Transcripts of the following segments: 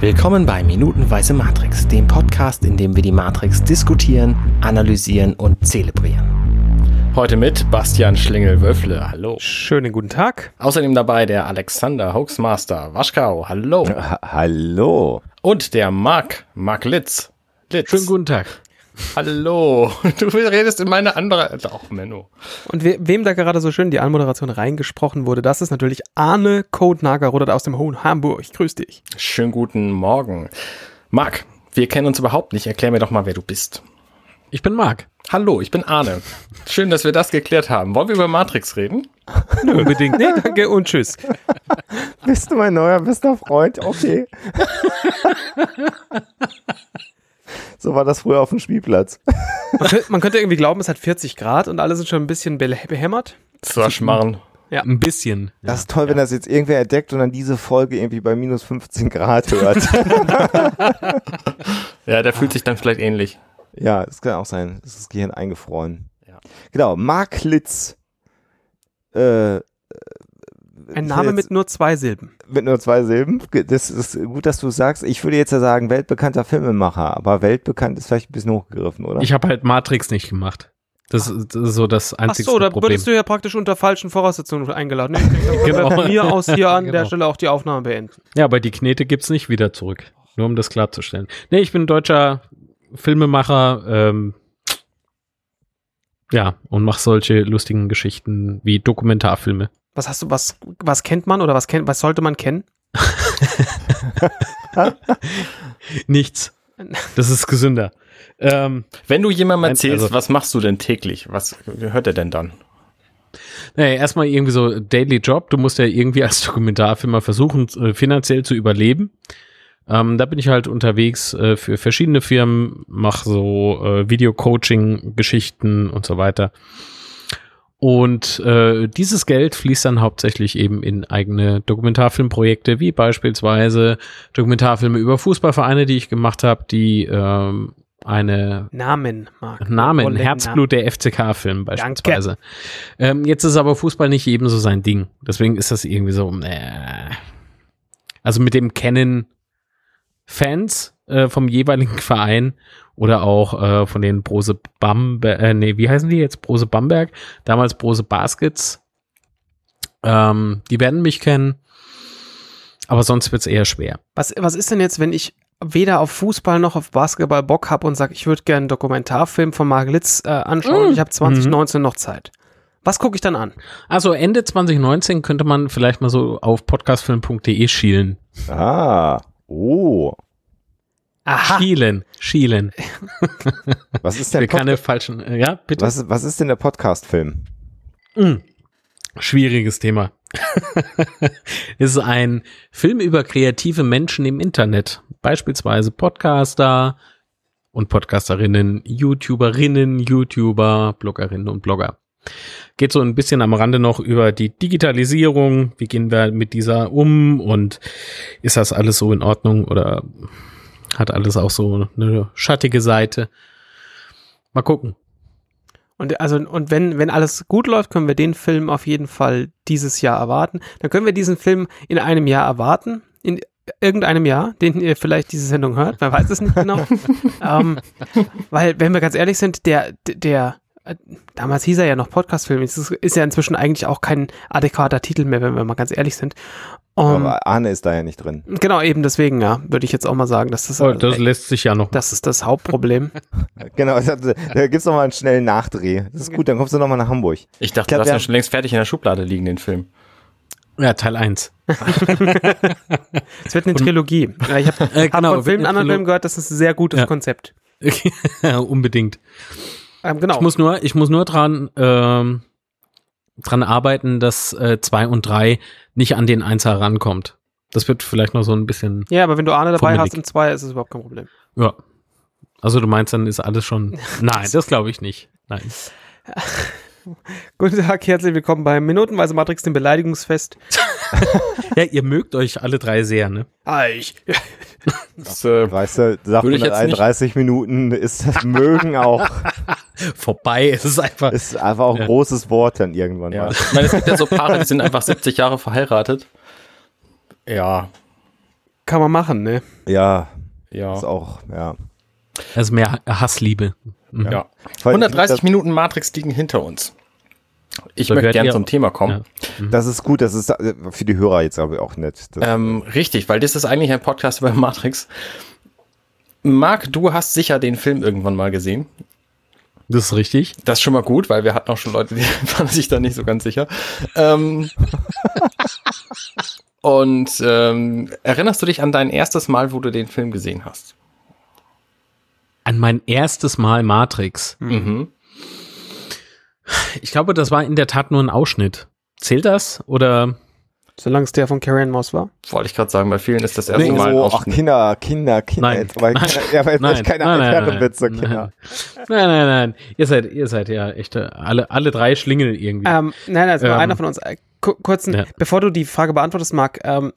Willkommen bei Minutenweise Matrix, dem Podcast, in dem wir die Matrix diskutieren, analysieren und zelebrieren. Heute mit Bastian Schlingel-Wöffle. Hallo. Schönen guten Tag. Außerdem dabei der Alexander Hoaxmaster Waschkau. Hallo. Ha Hallo. Und der Marc, Marc Litz. Litz. Schönen guten Tag. Hallo, du redest in meine andere. Auch Menno. Und we wem da gerade so schön die Anmoderation reingesprochen wurde, das ist natürlich Arne Code aus dem Hohen Hamburg. Grüß dich. Schönen guten Morgen. Marc, wir kennen uns überhaupt nicht. Erklär mir doch mal, wer du bist. Ich bin Marc. Hallo, ich bin Arne. Schön, dass wir das geklärt haben. Wollen wir über Matrix reden? Nö, unbedingt. Nee, danke und tschüss. Bist du mein neuer bester Freund? Okay. So war das früher auf dem Spielplatz. Man könnte, man könnte, irgendwie glauben, es hat 40 Grad und alle sind schon ein bisschen behämmert. Das war Schmarrn. Ja, ein bisschen. Das ist toll, ja. wenn das jetzt irgendwer entdeckt und dann diese Folge irgendwie bei minus 15 Grad hört. ja, der fühlt sich dann vielleicht ähnlich. Ja, das kann auch sein. Das ist das Gehirn eingefroren. Ja. Genau, Mark Litz. Äh, ein Name mit nur zwei Silben. Mit nur zwei Silben. Das ist gut, dass du sagst. Ich würde jetzt ja sagen, weltbekannter Filmemacher, aber weltbekannt ist vielleicht ein bisschen hochgegriffen, oder? Ich habe halt Matrix nicht gemacht. Das, ist so das einzige Ach so, da würdest du ja praktisch unter falschen Voraussetzungen eingeladen. Nee, genau. Von mir aus hier an genau. der Stelle auch die Aufnahme beenden. Ja, aber die Knete gibt's nicht wieder zurück. Nur um das klarzustellen. Nee, ich bin deutscher Filmemacher, ähm, ja, und mache solche lustigen Geschichten wie Dokumentarfilme. Was hast du, was, was kennt man oder was kennt, was sollte man kennen? Nichts. Das ist gesünder. Ähm, Wenn du jemandem erzählst, also, was machst du denn täglich? Was hört er denn dann? Naja, erstmal irgendwie so Daily Job. Du musst ja irgendwie als Dokumentarfilmer versuchen, äh, finanziell zu überleben. Ähm, da bin ich halt unterwegs äh, für verschiedene Firmen, mache so äh, Video-Coaching-Geschichten und so weiter. Und äh, dieses Geld fließt dann hauptsächlich eben in eigene Dokumentarfilmprojekte, wie beispielsweise Dokumentarfilme über Fußballvereine, die ich gemacht habe, die ähm, eine Namen, Marc. Namen, Herzblut der FCK-Film beispielsweise. Ähm, jetzt ist aber Fußball nicht ebenso sein Ding. Deswegen ist das irgendwie so, äh, also mit dem Kennen Fans äh, vom jeweiligen Verein oder auch äh, von den Brose Bamberg, äh, nee, wie heißen die jetzt? Brose Bamberg, damals Brose Baskets. Ähm, die werden mich kennen, aber sonst wird es eher schwer. Was, was ist denn jetzt, wenn ich weder auf Fußball noch auf Basketball Bock habe und sage, ich würde gerne einen Dokumentarfilm von Mark Litz äh, anschauen, mm. ich habe 2019 mhm. noch Zeit. Was gucke ich dann an? Also Ende 2019 könnte man vielleicht mal so auf podcastfilm.de schielen. Ah, oh. Aha. Schielen, schielen. Was ist denn keine falschen, ja, bitte. Was, was ist denn der Podcast-Film? Mhm. Schwieriges Thema. ist ein Film über kreative Menschen im Internet. Beispielsweise Podcaster und Podcasterinnen, YouTuberinnen, YouTuber, Bloggerinnen und Blogger. Geht so ein bisschen am Rande noch über die Digitalisierung. Wie gehen wir mit dieser um und ist das alles so in Ordnung oder hat alles auch so eine schattige Seite. Mal gucken. Und also und wenn wenn alles gut läuft, können wir den Film auf jeden Fall dieses Jahr erwarten. Dann können wir diesen Film in einem Jahr erwarten, in irgendeinem Jahr, den ihr vielleicht diese Sendung hört. Man weiß es nicht genau. ähm, weil wenn wir ganz ehrlich sind, der der äh, damals hieß er ja noch Podcastfilm. Es ist, ist ja inzwischen eigentlich auch kein adäquater Titel mehr, wenn wir mal ganz ehrlich sind. Um, Aber Arne ist da ja nicht drin. Genau, eben deswegen, ja, würde ich jetzt auch mal sagen, dass das. Oh, das äh, lässt sich ja noch. Das ist das Hauptproblem. genau, da gibt's noch mal einen schnellen Nachdreh. Das ist gut, dann kommst du noch mal nach Hamburg. Ich dachte, ich glaub, du hast ja schon längst fertig in der Schublade liegen, den Film. Ja, Teil 1. Es wird eine Trilogie. Ich habe äh, genau, hab von Film, anderen Filmen gehört, das ist ein sehr gutes ja. Konzept. Unbedingt. Ähm, genau. Ich muss nur, ich muss nur dran, ähm, dran arbeiten, dass äh, zwei und drei nicht an den Einser rankommt. Das wird vielleicht noch so ein bisschen. Ja, aber wenn du Arne dabei fummelig. hast im zwei, ist es überhaupt kein Problem. Ja. Also du meinst, dann ist alles schon. Nein, das glaube ich nicht. Nein. Guten Tag, herzlich willkommen beim Minutenweise Matrix, dem Beleidigungsfest. ja, ihr mögt euch alle drei sehr, ne? Ah, ich. Das, äh, weißt du, sagt 31 Minuten ist das Mögen auch. Vorbei, es ist einfach. Ist einfach auch ein ja. großes Wort dann irgendwann ja. mal. Ich meine, es gibt ja so Paare, die sind einfach 70 Jahre verheiratet. Ja. kann man machen, ne? Ja, Ja. ist auch, ja. Also mehr Hassliebe. Mhm. ja. Vor allem, 130 das, Minuten Matrix liegen hinter uns. Ich möchte gerne zum Thema kommen. Das ist gut, das ist äh, für die Hörer jetzt aber auch nett. Das, Ähm, richtig, weil das ist eigentlich ein Podcast über Matrix. Marc, du hast sicher den Film irgendwann mal gesehen. Das ist richtig. Das ist schon mal gut, weil wir hatten auch schon Leute, die waren sich da nicht so ganz sicher. Ähm, und ähm, erinnerst du dich an dein erstes Mal, wo du den Film gesehen hast? An mein erstes Mal Matrix. Mhm. Ich glaube, das war in der Tat nur ein Ausschnitt. Zählt das? Oder Solange es der von Carrion Moss war. Wollte ich gerade sagen, bei vielen ist das erste Nee, Mal so, auch ach, Kinder, Kinder, Kinder. Nein. Weil, Nein. Ja, weil jetzt Nein, keine nein, Altherrenwitze, nein, Kinder. Nein, nein, nein. Ihr seid, ihr seid ja echte, alle, alle drei Schlingel irgendwie. Ähm, nein, also nur Ähm, einer von uns. Äh, ku- kurzen, ja. bevor du die Frage beantwortest, Marc, ähm,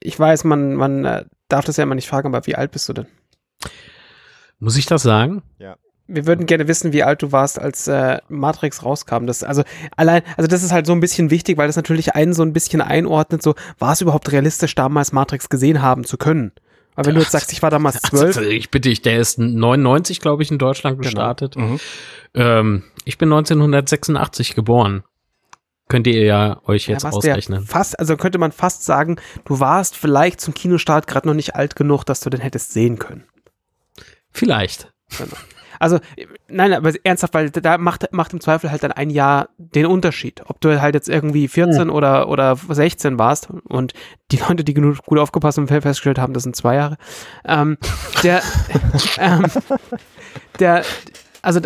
ich weiß, man, man äh, darf das ja immer nicht fragen, aber wie alt bist du denn? Muss ich das sagen? Wir würden gerne wissen, wie alt du warst, als äh, Matrix rauskam. Das, also allein, also das ist halt so ein bisschen wichtig, weil das natürlich einen so ein bisschen einordnet, so, war es überhaupt realistisch, damals Matrix gesehen haben zu können? Weil wenn du jetzt sagst, ich war damals zwölf, Also, ich bitte dich, der ist 99, glaube ich, in Deutschland Genau. gestartet. Mhm. Ähm, ich bin 1986 geboren. Könnt ihr ja euch jetzt ja, ausrechnen. fast, also könnte man fast sagen, du warst vielleicht zum Kinostart gerade noch nicht alt genug, dass du den hättest sehen können. Vielleicht. Also, nein, aber ernsthaft, weil da macht, macht im Zweifel halt dann ein Jahr den Unterschied. Ob du halt jetzt irgendwie 14 oder, oder 16 warst und die Leute, die genug gut aufgepasst haben, festgestellt haben, das sind zwei Jahre. Ähm, der, ähm, der, also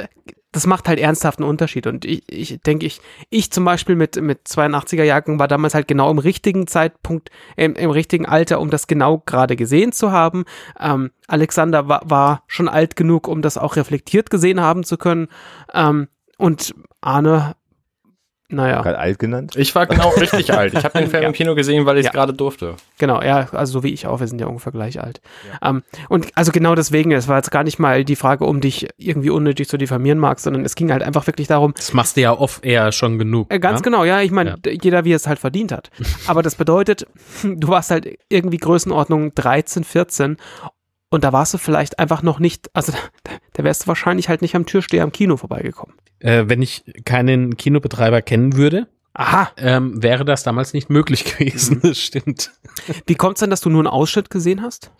das macht halt ernsthaft einen Unterschied. Und ich, ich denke, ich, ich zum Beispiel mit, mit 82er Jahrgang war damals halt genau im richtigen Zeitpunkt, im, im richtigen Alter, um das genau gerade gesehen zu haben. Ähm, Alexander war, war schon alt genug, um das auch reflektiert gesehen haben zu können. Ähm, und Arne, naja, Gerade alt genannt? Ich war genau richtig alt. Ich habe den Film Ja. im Kino gesehen, weil ich es Ja. gerade durfte. genau, ja, also so wie ich auch, wir sind ja ungefähr gleich alt. Ähm, und also genau deswegen, es war jetzt gar nicht mal die Frage, um dich irgendwie unnötig zu diffamieren magst, sondern es ging halt einfach wirklich darum, Das machst du ja oft eher schon genug. Äh, ganz ja? genau, ja, ich meine, Ja. jeder wie er es halt verdient hat. Aber das bedeutet, du warst halt irgendwie Größenordnung 13, 14 und da warst du vielleicht einfach noch nicht, also da, da wärst du wahrscheinlich halt nicht am Türsteher am Kino vorbeigekommen. Äh, wenn ich keinen Kinobetreiber kennen würde, Aha, ähm, wäre das damals nicht möglich gewesen. Das stimmt. wie kommt's denn, dass du nur einen Ausschnitt gesehen hast?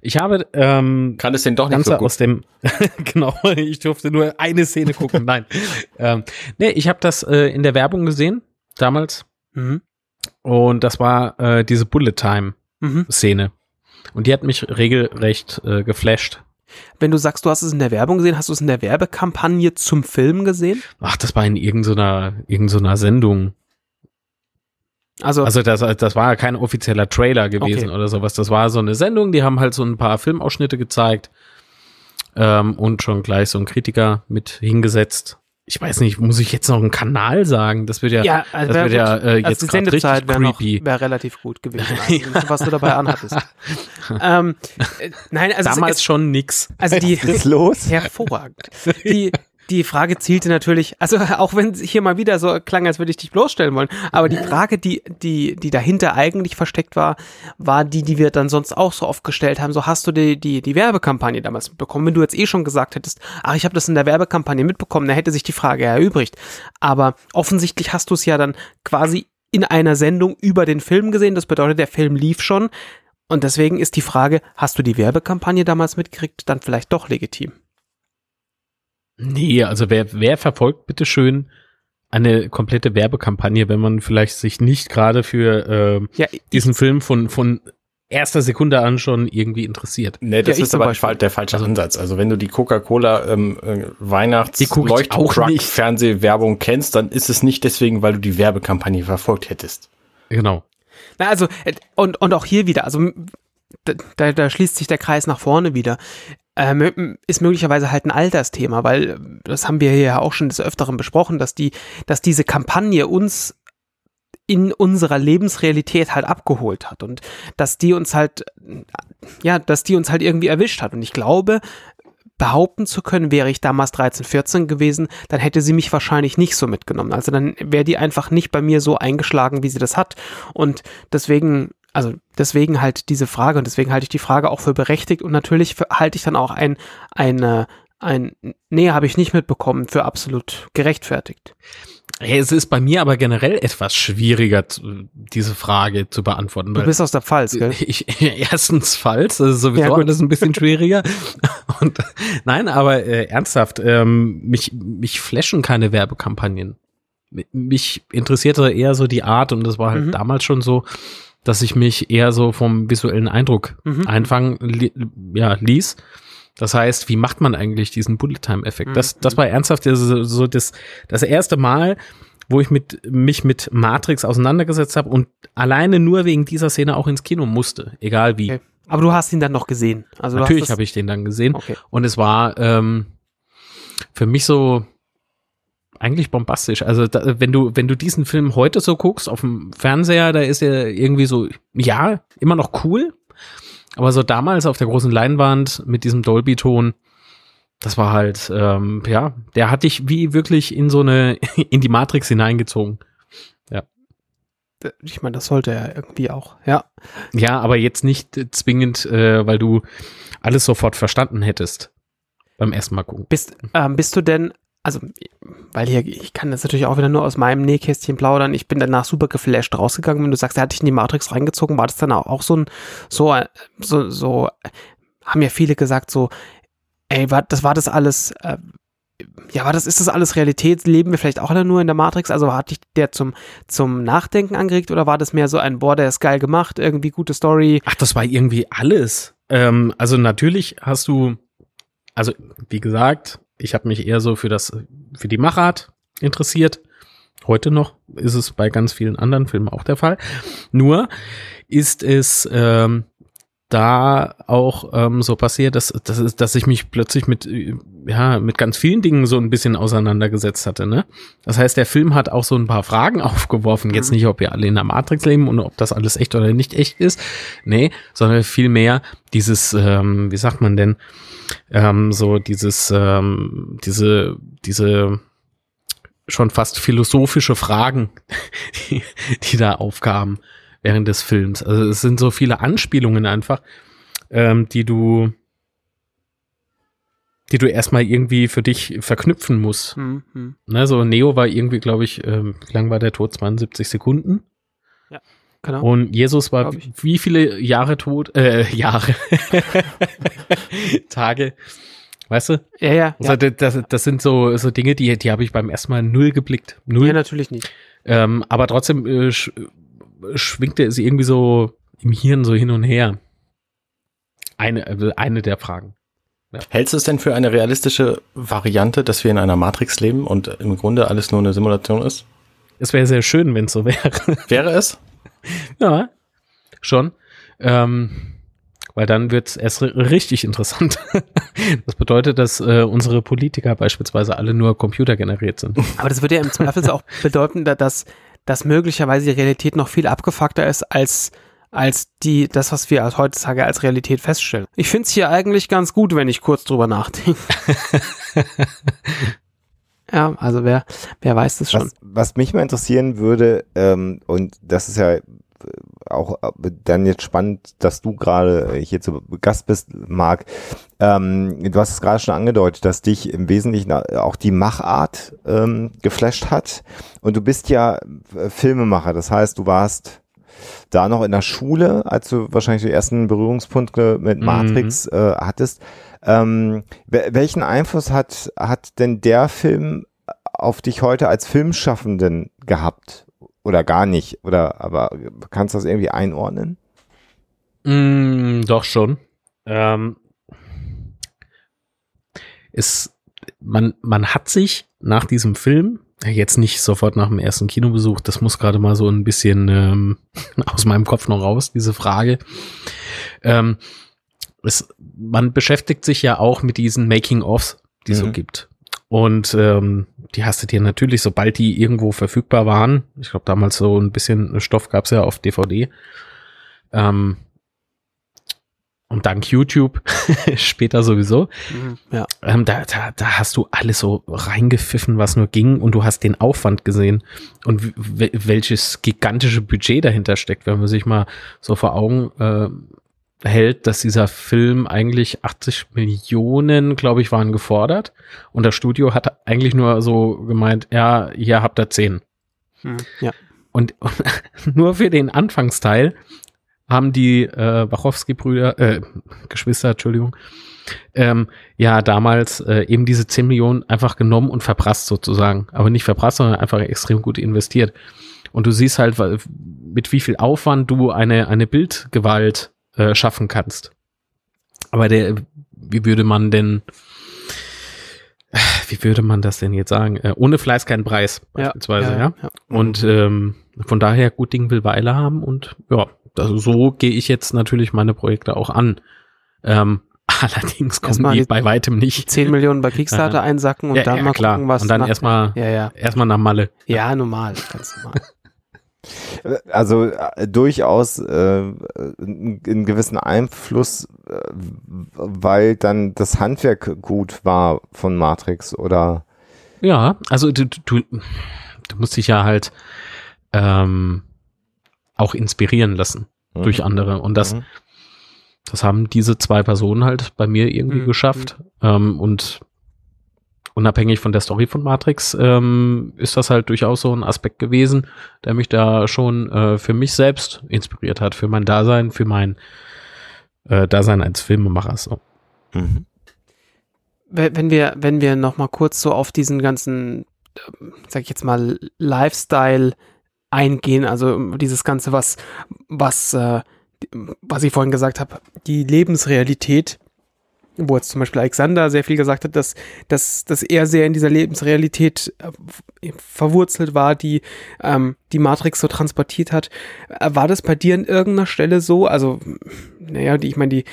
Ich habe ähm, Kann es den doch nicht so gut. aus dem, genau, ich durfte nur eine Szene gucken. Nein. ähm, nee, ich habe das äh, in der Werbung gesehen, damals. Mhm. Und das war äh, diese Bullet Time Mhm. Szene. Und die hat mich regelrecht äh, geflasht. Wenn du sagst, du hast es in der Werbung gesehen, hast du es in der Werbekampagne zum Film gesehen? Ach, das war in irgendeiner, irgendeiner Sendung. Also, Also das, das war ja kein offizieller Trailer gewesen Okay. oder sowas. Das war so eine Sendung, die haben halt so ein paar Filmausschnitte gezeigt ähm, und schon gleich so einen Kritiker mit hingesetzt. Ich weiß nicht, muss ich jetzt noch einen Kanal sagen? Das wird ja, ja, also das wird ja äh, also jetzt die gerade Sendezeit richtig wäre wär relativ gut gewesen, also, was du dabei anhattest. ähm, äh, nein, also es- Damals es, schon nix. also die, Was ist los? Hervorragend. Die, die Frage zielte natürlich, also auch wenn es hier mal wieder so klang, als würde ich dich bloßstellen wollen, aber die Frage, die, die, die dahinter eigentlich versteckt war, war die, die wir dann sonst auch so oft gestellt haben. So hast du die, die, die Werbekampagne damals mitbekommen. Wenn du jetzt eh schon gesagt hättest, ach, ich habe das in der Werbekampagne mitbekommen, dann hätte sich die Frage erübrigt. Aber offensichtlich hast du es ja dann quasi in einer Sendung über den Film gesehen. Das bedeutet, der Film lief schon. Und deswegen ist die Frage, hast du die Werbekampagne damals mitgekriegt, dann vielleicht doch legitim. Nee, also wer, wer verfolgt bitteschön eine komplette Werbekampagne, wenn man vielleicht sich nicht gerade für ähm, Ja, diesen Film von, von erster Sekunde an schon irgendwie interessiert. Nee, das Ja, ist aber Beispiel. der falsche Ansatz. Also wenn du die Coca-Cola ähm, äh, Weihnachts nicht. Fernsehwerbung kennst, dann ist es nicht deswegen, weil du die Werbekampagne verfolgt hättest. Genau. Na, also, äh, und, und auch hier wieder, also da, da, schließt sich der Kreis nach vorne wieder. Ähm, ist möglicherweise halt ein Altersthema, weil äh, das haben wir ja auch schon des Öfteren besprochen, dass die, dass diese Kampagne uns in unserer Lebensrealität halt abgeholt hat und dass die uns halt, äh, ja, dass die uns halt irgendwie erwischt hat. Und ich glaube, behaupten zu können, wäre ich damals 13, 14 gewesen, dann hätte sie mich wahrscheinlich nicht so mitgenommen. Also dann wäre die einfach nicht bei mir so eingeschlagen, wie sie das hat. Und deswegen also deswegen halt diese Frage und deswegen halte ich die Frage auch für berechtigt und natürlich für, halte ich dann auch ein, eine, ein, nee, habe ich nicht mitbekommen, für absolut gerechtfertigt. Es ist bei mir aber generell etwas schwieriger, diese Frage zu beantworten. Du bist aus der Pfalz, gell? Ich, erstens Pfalz, ist sowieso ja, alles ein bisschen schwieriger. Und, nein, aber äh, ernsthaft, ähm, mich, mich flashen keine Werbekampagnen. Mich interessierte eher so die Art und das war halt mhm. damals schon so, dass ich mich eher so vom visuellen Eindruck mhm. einfangen li ja, ließ. Das heißt, wie macht man eigentlich diesen Bullet-Time-Effekt? Das, das war ernsthaft so, so das, das erste Mal, wo ich mit, mich mit Matrix auseinandergesetzt habe und alleine nur wegen dieser Szene auch ins Kino musste, egal wie. Okay. Aber du hast ihn dann noch gesehen. Also Natürlich habe ich den dann gesehen. Okay. Und es war ähm, für mich so eigentlich bombastisch. Also da, wenn du wenn du diesen Film heute so guckst auf dem Fernseher, da ist er irgendwie so ja immer noch cool, aber so damals auf der großen Leinwand mit diesem Dolby-Ton, das war halt, ähm, ja, der hat dich wie wirklich in so eine, in die Matrix hineingezogen. Ja. Ich meine, das sollte er irgendwie auch, ja. Ja, aber jetzt nicht zwingend, äh, weil du alles sofort verstanden hättest beim ersten Mal gucken. Bist, ähm, bist du denn also, weil hier, ich kann das natürlich auch wieder nur aus meinem Nähkästchen plaudern. Ich bin danach super geflasht rausgegangen. Wenn du sagst, er hat dich in die Matrix reingezogen, war das dann auch so ein, so, so, so, haben ja viele gesagt, so, ey, war, das war das alles, äh, ja, war das, ist das alles Realität? Leben wir vielleicht auch alle nur in der Matrix? Also hat dich der zum, zum Nachdenken angeregt oder war das mehr so ein, boah, der ist geil gemacht, irgendwie gute Story? Ach, das war irgendwie alles. Ähm, also natürlich hast du, also wie gesagt, ich habe mich eher so für das, für die Machart interessiert. Heute noch ist es bei ganz vielen anderen Filmen auch der Fall. Nur ist es ähm, da auch ähm, so passiert, dass, dass, dass ich mich plötzlich mit, ja, mit ganz vielen Dingen so ein bisschen auseinandergesetzt hatte. Ne? Das heißt, der Film hat auch so ein paar Fragen aufgeworfen. Jetzt mhm. nicht, ob wir alle in der Matrix leben und ob das alles echt oder nicht echt ist. Nee, sondern vielmehr dieses, ähm, wie sagt man denn, ähm, so dieses, ähm, diese, diese schon fast philosophische Fragen, die, die da aufkamen während des Films. Also es sind so viele Anspielungen einfach, ähm, die du, die du erstmal irgendwie für dich verknüpfen musst. Mhm. Ne, so Neo war irgendwie, glaube ich, ähm, wie lang war der Tod? 72 Sekunden. Ja. Genau. Und Jesus war wie viele Jahre tot? Äh, Jahre. Tage. Weißt du? Ja, ja. Also ja. Das, das sind so, so Dinge, die, die habe ich beim ersten Mal null geblickt. Null. Ja, natürlich nicht. Ähm, aber trotzdem äh, schwingte es irgendwie so im Hirn so hin und her. Eine, also eine der Fragen. Ja. Hältst du es denn für eine realistische Variante, dass wir in einer Matrix leben und im Grunde alles nur eine Simulation ist? Es wäre sehr schön, wenn es so wäre. Wäre es? Ja, schon. Ähm, weil dann wird es erst richtig interessant. das bedeutet, dass äh, unsere Politiker beispielsweise alle nur computergeneriert sind. Aber das würde ja im Zweifel auch bedeuten, dass, dass möglicherweise die Realität noch viel abgefuckter ist als als die, das, was wir als heutzutage als Realität feststellen. Ich finde es hier eigentlich ganz gut, wenn ich kurz drüber nachdenke. ja, also wer, wer weiß das schon. Was, was mich mal interessieren würde, ähm, und das ist ja auch äh, dann jetzt spannend, dass du gerade hier zu Gast bist, Marc. Ähm, du hast es gerade schon angedeutet, dass dich im Wesentlichen auch die Machart ähm, geflasht hat. Und du bist ja äh, Filmemacher, das heißt, du warst da noch in der Schule, als du wahrscheinlich die ersten Berührungspunkte mit. Matrix mhm. äh, hattest. Ähm, welchen Einfluss hat, hat denn der Film auf dich heute als Filmschaffenden gehabt? Oder gar nicht? Oder aber kannst du das irgendwie einordnen? Mm, doch schon. Ähm, ist, man, man hat sich nach diesem Film, jetzt nicht sofort nach dem ersten Kinobesuch, das muss gerade mal so ein bisschen ähm, aus meinem Kopf noch raus, diese Frage. Ähm, es, man beschäftigt sich ja auch mit diesen Making-ofs, die es mhm. so gibt. Und ähm, die hast du dir natürlich, sobald die irgendwo verfügbar waren, ich glaube damals so ein bisschen Stoff gab's ja auf DVD, ähm, und dank YouTube später sowieso, Mhm. Ja. ähm, da, da, da hast du alles so reingepfiffen, was nur ging und du hast den Aufwand gesehen und welches gigantische Budget dahinter steckt, wenn man sich mal so vor Augen äh, hält, dass dieser Film eigentlich 80 Millionen, glaube ich, waren gefordert und das Studio hat eigentlich nur so gemeint, ja, hier habt ihr 10. Mhm. Ja. Und, nur für den Anfangsteil haben die äh, Wachowski-Brüder, äh, Geschwister, Entschuldigung, ähm, ja damals äh, eben diese 10 Millionen einfach genommen und verprasst sozusagen. Aber nicht verprasst, sondern einfach extrem gut investiert. Und du siehst halt, mit wie viel Aufwand du eine, eine Bildgewalt äh, schaffen kannst. Aber der, wie würde man denn, wie würde man das denn jetzt sagen? Äh, ohne Fleiß kein Preis, beispielsweise, ja. ja. Und ähm, von daher gut Ding will Weile haben und ja, also so gehe ich jetzt natürlich meine Projekte auch an. Ähm, allerdings kommen Erstmal die bei weitem nicht. 10 Millionen bei Kickstarter Ja. einsacken und Ja, dann ja, mal klar. gucken, was und dann erstmal Ja, ja. erstmal nach Malle. Ja, normal, ganz normal. Also äh, durchaus äh, einen einen gewissen Einfluss, äh, weil dann das Handwerk gut war von Matrix oder Ja, also du, du, du musst dich ja halt ähm, auch inspirieren lassen Mhm. durch andere. Und das, Mhm. das haben diese zwei Personen halt bei mir irgendwie Mhm. geschafft. Ähm, und unabhängig von der Story von Matrix ähm, ist das halt durchaus so ein Aspekt gewesen, der mich da schon äh, für mich selbst inspiriert hat, für mein Dasein, für mein äh, Dasein als Filmemacher. So. Mhm. wenn wir, wenn wir noch mal kurz so auf diesen ganzen, sag ich jetzt mal, Lifestyle eingehen, also dieses Ganze, was, was, äh, was ich vorhin gesagt habe, die Lebensrealität, wo jetzt zum Beispiel Alexander sehr viel gesagt hat, dass, dass, dass er sehr in dieser Lebensrealität äh, verwurzelt war, die ähm, die Matrix so transportiert hat. Äh, War das bei dir an irgendeiner Stelle so? Also, naja, die, ich meine, die,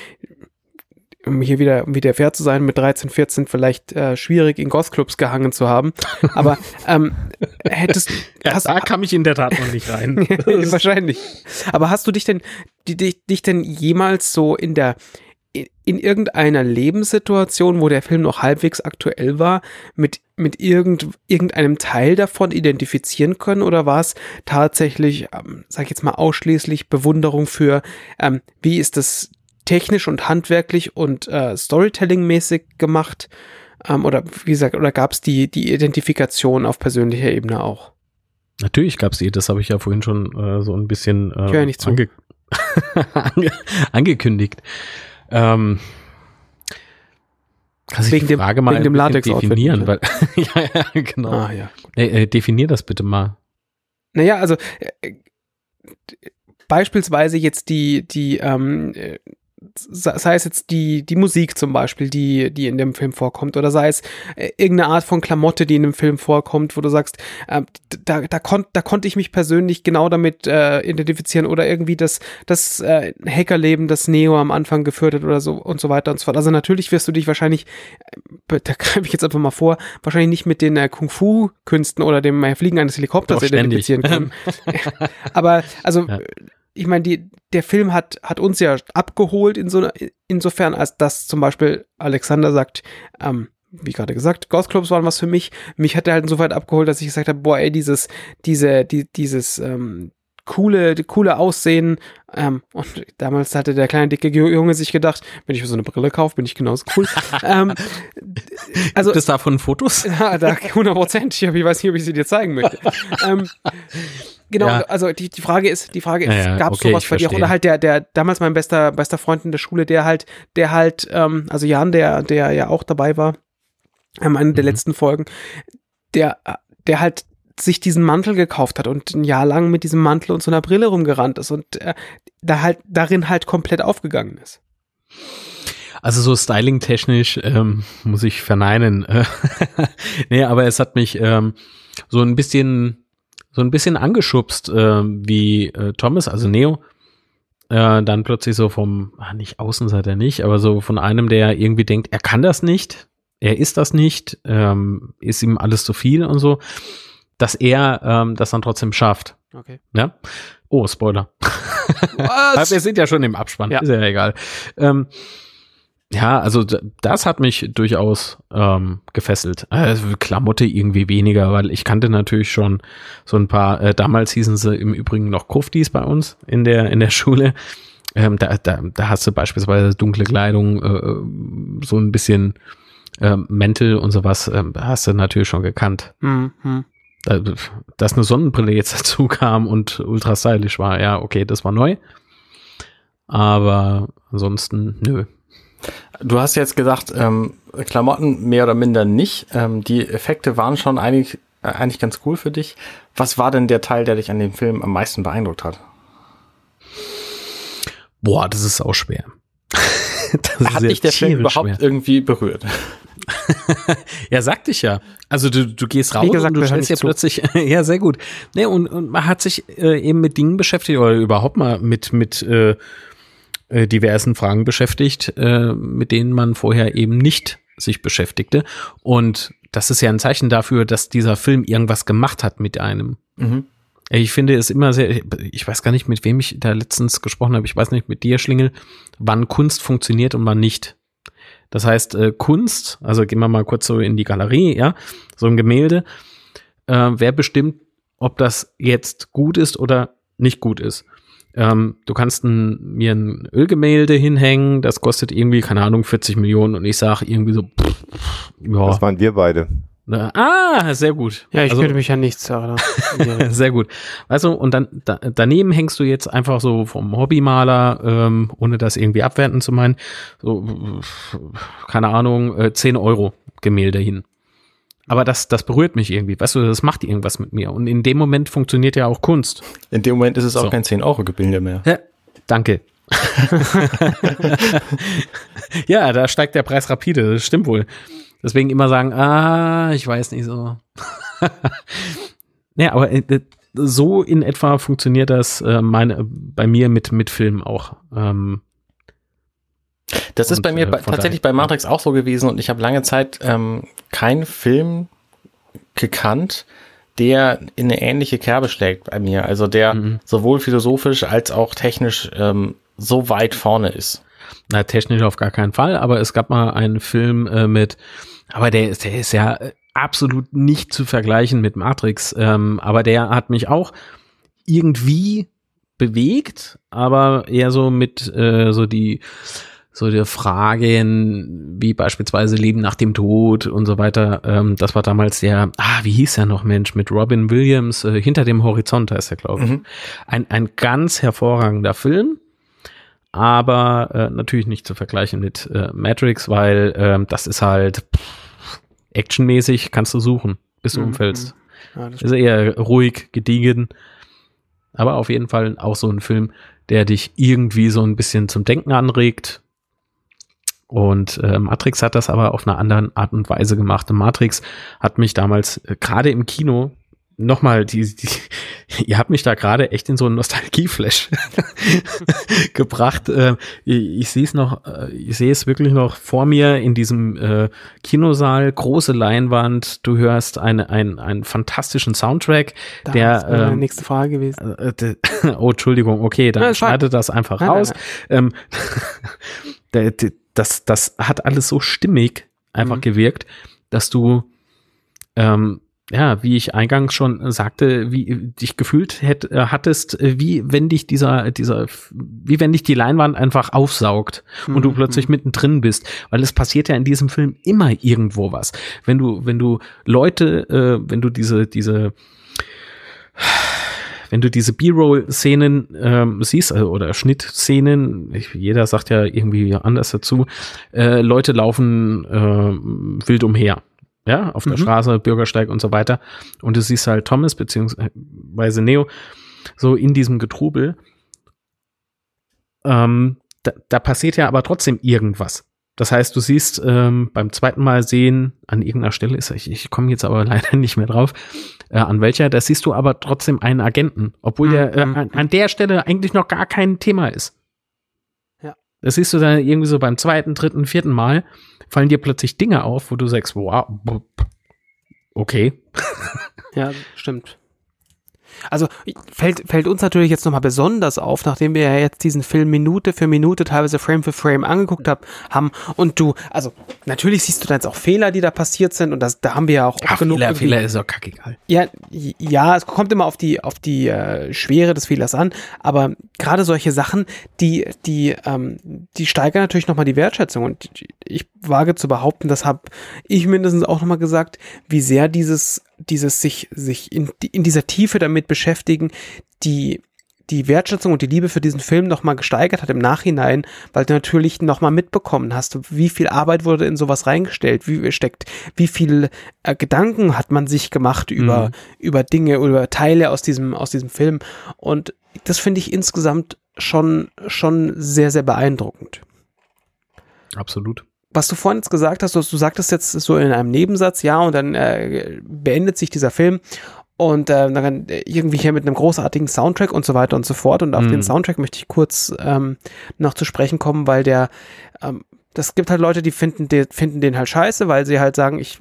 um hier wieder, um wieder fair zu sein, mit 13, 14 vielleicht äh, schwierig in Gothclubs gehangen zu haben. Aber ähm, hättest Ja, hast, da kam ich in der Tat noch nicht rein. wahrscheinlich. Aber hast du dich denn, die, dich, dich denn jemals so in der in, in irgendeiner Lebenssituation, wo der Film noch halbwegs aktuell war, mit, mit irgend, irgendeinem Teil davon identifizieren können? Oder war es tatsächlich, ähm, sag ich jetzt mal, ausschließlich Bewunderung für, ähm, wie ist das technisch und handwerklich und äh, Storytelling-mäßig gemacht? Ähm, oder wie gesagt, oder gab es die, die Identifikation auf persönlicher Ebene auch? Natürlich gab's die, das habe ich ja vorhin schon äh, so ein bisschen äh, Ich höre nicht ange angekündigt. Ähm, kannst du Wegen die dem- Frage mal wegen dem Latex-Outfit, definieren? Weil, ja, ja, genau. Ah, ja. Äh, äh, definier das bitte mal. Naja, also äh, beispielsweise jetzt die, die, ähm, äh, sei es jetzt die, die Musik zum Beispiel, die, die in dem Film vorkommt, oder sei es äh, irgendeine Art von Klamotte, die in dem Film vorkommt, wo du sagst, äh, da, da, konnt, da konnte ich mich persönlich genau damit äh, identifizieren oder irgendwie das, das äh, Hackerleben, das Neo am Anfang geführt hat oder so und so weiter und so fort. Also natürlich wirst du dich wahrscheinlich, äh, da greife ich jetzt einfach mal vor, wahrscheinlich nicht mit den äh, Kung-Fu-Künsten oder dem äh, Fliegen eines Helikopters Doch, identifizieren können. Aber also, Ja. Ich meine, die, der Film hat, hat uns ja abgeholt in so, insofern, als dass zum Beispiel Alexander sagt, ähm, wie gerade gesagt, Ghost Clubs waren was für mich. Mich hat er halt insoweit abgeholt, dass ich gesagt habe, boah, ey, dieses, diese, die, dieses ähm, coole, coole Aussehen. Ähm, und damals hatte der kleine dicke Junge sich gedacht, wenn ich mir so eine Brille kaufe, bin ich genauso cool. ähm, also Gibt es davon Fotos? ja, da 100 Prozent. Ich weiß nicht, ob ich sie dir zeigen möchte. ähm, genau, Ja. also die, die Frage ist, die Frage ist, Ja, ja, gab es okay, sowas bei dir. Oder halt der, der damals mein bester, bester Freund in der Schule, der halt, der halt, ähm, also Jan, der, der ja auch dabei war, ähm, eine der Mhm. letzten Folgen, der, der halt sich diesen Mantel gekauft hat und ein Jahr lang mit diesem Mantel und so einer Brille rumgerannt ist und äh, da halt darin halt komplett aufgegangen ist. Also so styling-technisch ähm, muss ich verneinen. Nee, aber es hat mich ähm, so ein bisschen so ein bisschen angeschubst, äh, wie äh, Thomas, also Neo, äh, dann plötzlich so vom, ah, nicht Außenseiter nicht, aber so von einem, der irgendwie denkt, er kann das nicht, er ist das nicht, ähm, ist ihm alles zu viel und so, dass er ähm, das dann trotzdem schafft. Okay. Ja. Oh, Spoiler. Aber wir sind ja schon im Abspann, Ja. ist ja egal. Ähm, ja, also das hat mich durchaus ähm, gefesselt. Äh, Klamotte irgendwie weniger, weil ich kannte natürlich schon so ein paar, äh, damals hießen sie im Übrigen noch Kruftis bei uns in der, in der Schule. Ähm, da, da, da hast du beispielsweise dunkle Kleidung, äh, so ein bisschen ähm, Mäntel und sowas, ähm, hast du natürlich schon gekannt. Hm, hm. Da- Dass eine Sonnenbrille jetzt dazu kam und ultra stylisch war, ja, okay, das war neu. Aber ansonsten, nö. Du hast jetzt gesagt, ähm, Klamotten mehr oder minder nicht. Ähm, die Effekte waren schon eigentlich, äh, eigentlich ganz cool für dich. Was war denn der Teil, der dich an dem Film am meisten beeindruckt hat? Boah, das ist auch schwer. das Hat dich der Film überhaupt schwer. irgendwie berührt? Ja, sagte ich ja. Also du, du gehst raus Wie gesagt, und du stellst zu. plötzlich, ja, sehr gut. Nee, und, und man hat sich äh, eben mit Dingen beschäftigt oder überhaupt mal mit, mit äh, äh, diversen Fragen beschäftigt, äh, mit denen man vorher eben nicht sich beschäftigte. Und das ist ja ein Zeichen dafür, dass dieser Film irgendwas gemacht hat mit einem. Mhm. Ich finde es immer sehr, ich weiß gar nicht, mit wem ich da letztens gesprochen habe, ich weiß nicht, mit dir, Schlingel, wann Kunst funktioniert und wann nicht. Das heißt, äh, Kunst, also gehen wir mal kurz so in die Galerie, ja, so ein Gemälde, äh, wer bestimmt, ob das jetzt gut ist oder nicht gut ist. Ähm, du kannst ein, mir ein Ölgemälde hinhängen, das kostet irgendwie, keine Ahnung, 40 Millionen und ich sage irgendwie so, pff, ja, Das waren wir beide. Ne, ah, sehr gut. Ja, ich Also- könnte mich an nichts erinnern. Sehr gut. Weißt du, und dann da, daneben hängst du jetzt einfach so vom Hobbymaler, ähm, ohne das irgendwie abwerten zu meinen, so, keine Ahnung, äh, 10 Euro Gemälde hin. Aber das, das berührt mich irgendwie, weißt du, das macht irgendwas mit mir. Und in dem Moment funktioniert ja auch Kunst. In dem Moment ist es auch So. kein 10-Euro-Gebilde mehr. Ja, danke. ja, da steigt der Preis rapide, das stimmt wohl. Deswegen immer sagen, ah, ich weiß nicht so. ja, aber äh, so in etwa funktioniert das äh, meine, bei mir mit, mit Filmen auch. Ähm, Das ist Und, bei mir äh, tatsächlich daher, bei Matrix auch so gewesen und ich habe lange Zeit ähm, keinen Film gekannt, der in eine ähnliche Kerbe schlägt bei mir. Also der Mhm. sowohl philosophisch als auch technisch ähm, so weit vorne ist. Na, technisch auf gar keinen Fall, aber es gab mal einen Film äh, mit, aber der ist, der ist ja äh, absolut nicht zu vergleichen mit Matrix, ähm, aber der hat mich auch irgendwie bewegt, aber eher so mit äh, so die so die Fragen wie beispielsweise Leben nach dem Tod und so weiter. Ähm, das war damals der, ah, wie hieß er noch, Mensch, mit Robin Williams, äh, hinter dem Horizont heißt er, glaube ich. Mhm. Ein, ein ganz hervorragender Film, aber äh, natürlich nicht zu vergleichen mit äh, Matrix, weil ähm, das ist halt pff, actionmäßig, kannst du suchen, bis du Mhm. umfällst. Ja, das Ist eher ruhig, gediegen, aber auf jeden Fall auch so ein Film, der dich irgendwie so ein bisschen zum Denken anregt. Und äh, Matrix hat das aber auf einer anderen Art und Weise gemacht. Und Matrix hat mich damals äh, gerade im Kino nochmal, die, die, ihr habt mich da gerade echt in so einen Nostalgieflash gebracht. Äh, ich ich sehe es noch, äh, ich sehe es wirklich noch vor mir in diesem äh, Kinosaal, große Leinwand. Du hörst eine, ein, einen fantastischen Soundtrack, das der wäre meine ähm, nächste Frage gewesen. äh, d- oh, Entschuldigung, okay, dann Nein, fein. schneide das einfach Nein, raus. nein, Ähm, der, der, das, das hat alles so stimmig einfach Mhm. gewirkt, dass du, ähm, ja, wie ich eingangs schon sagte, wie dich gefühlt hätt, äh, hattest, äh, wie wenn dich dieser, dieser, wie wenn dich die Leinwand einfach aufsaugt und du Mhm, plötzlich mittendrin bist, weil es passiert ja in diesem Film immer irgendwo was. Wenn du, wenn du Leute, äh, wenn du diese, diese wenn du diese B-Roll-Szenen ähm, siehst, also, oder Schnittszenen, ich, jeder sagt ja irgendwie anders dazu, äh, Leute laufen äh, wild umher. Ja, auf der Mhm. Straße, Bürgersteig und so weiter. Und du siehst halt Thomas beziehungsweise Neo so in diesem Getrubel. Ähm, da, da passiert ja aber trotzdem irgendwas. Das heißt, du siehst ähm, beim zweiten Mal sehen, an irgendeiner Stelle ist, ich, ich komme jetzt aber leider nicht mehr drauf, äh, an welcher, da siehst du aber trotzdem einen Agenten, obwohl der äh, Mhm. an, an der Stelle eigentlich noch gar kein Thema ist. Das siehst du dann irgendwie so beim zweiten, dritten, vierten Mal, fallen dir plötzlich Dinge auf, wo du sagst, wow, okay. Ja, stimmt. Also fällt, fällt uns natürlich jetzt nochmal besonders auf, nachdem wir ja jetzt diesen Film Minute für Minute, teilweise Frame für Frame angeguckt hab, haben und du, also natürlich siehst du da jetzt auch Fehler, die da passiert sind und das, da haben wir ja auch Ach, genug. Fehler, Fehler ist auch kackegal. Ja, ja, es kommt immer auf die, auf die äh, Schwere des Fehlers an, aber gerade solche Sachen, die, die, ähm, die steigern natürlich nochmal die Wertschätzung. Und ich wage zu behaupten, das habe ich mindestens auch nochmal gesagt, wie sehr dieses, dieses sich, sich in, in dieser Tiefe damit beschäftigen, die die Wertschätzung und die Liebe für diesen Film nochmal gesteigert hat im Nachhinein, weil du natürlich nochmal mitbekommen hast, wie viel Arbeit wurde in sowas reingestellt, wie steckt, wie viel äh, Gedanken hat man sich gemacht über, Mhm. über Dinge, über Teile aus diesem, aus diesem Film. Und das finde ich insgesamt schon, schon sehr, sehr beeindruckend. Absolut. Was du vorhin jetzt gesagt hast, du, du sagtest jetzt so in einem Nebensatz, ja, und dann äh, beendet sich dieser Film und äh, dann irgendwie hier mit einem großartigen Soundtrack und so weiter und so fort. Und auf Mhm. den Soundtrack möchte ich kurz ähm, noch zu sprechen kommen, weil der, ähm, das gibt halt Leute, die finden, die finden den halt scheiße, weil sie halt sagen, ich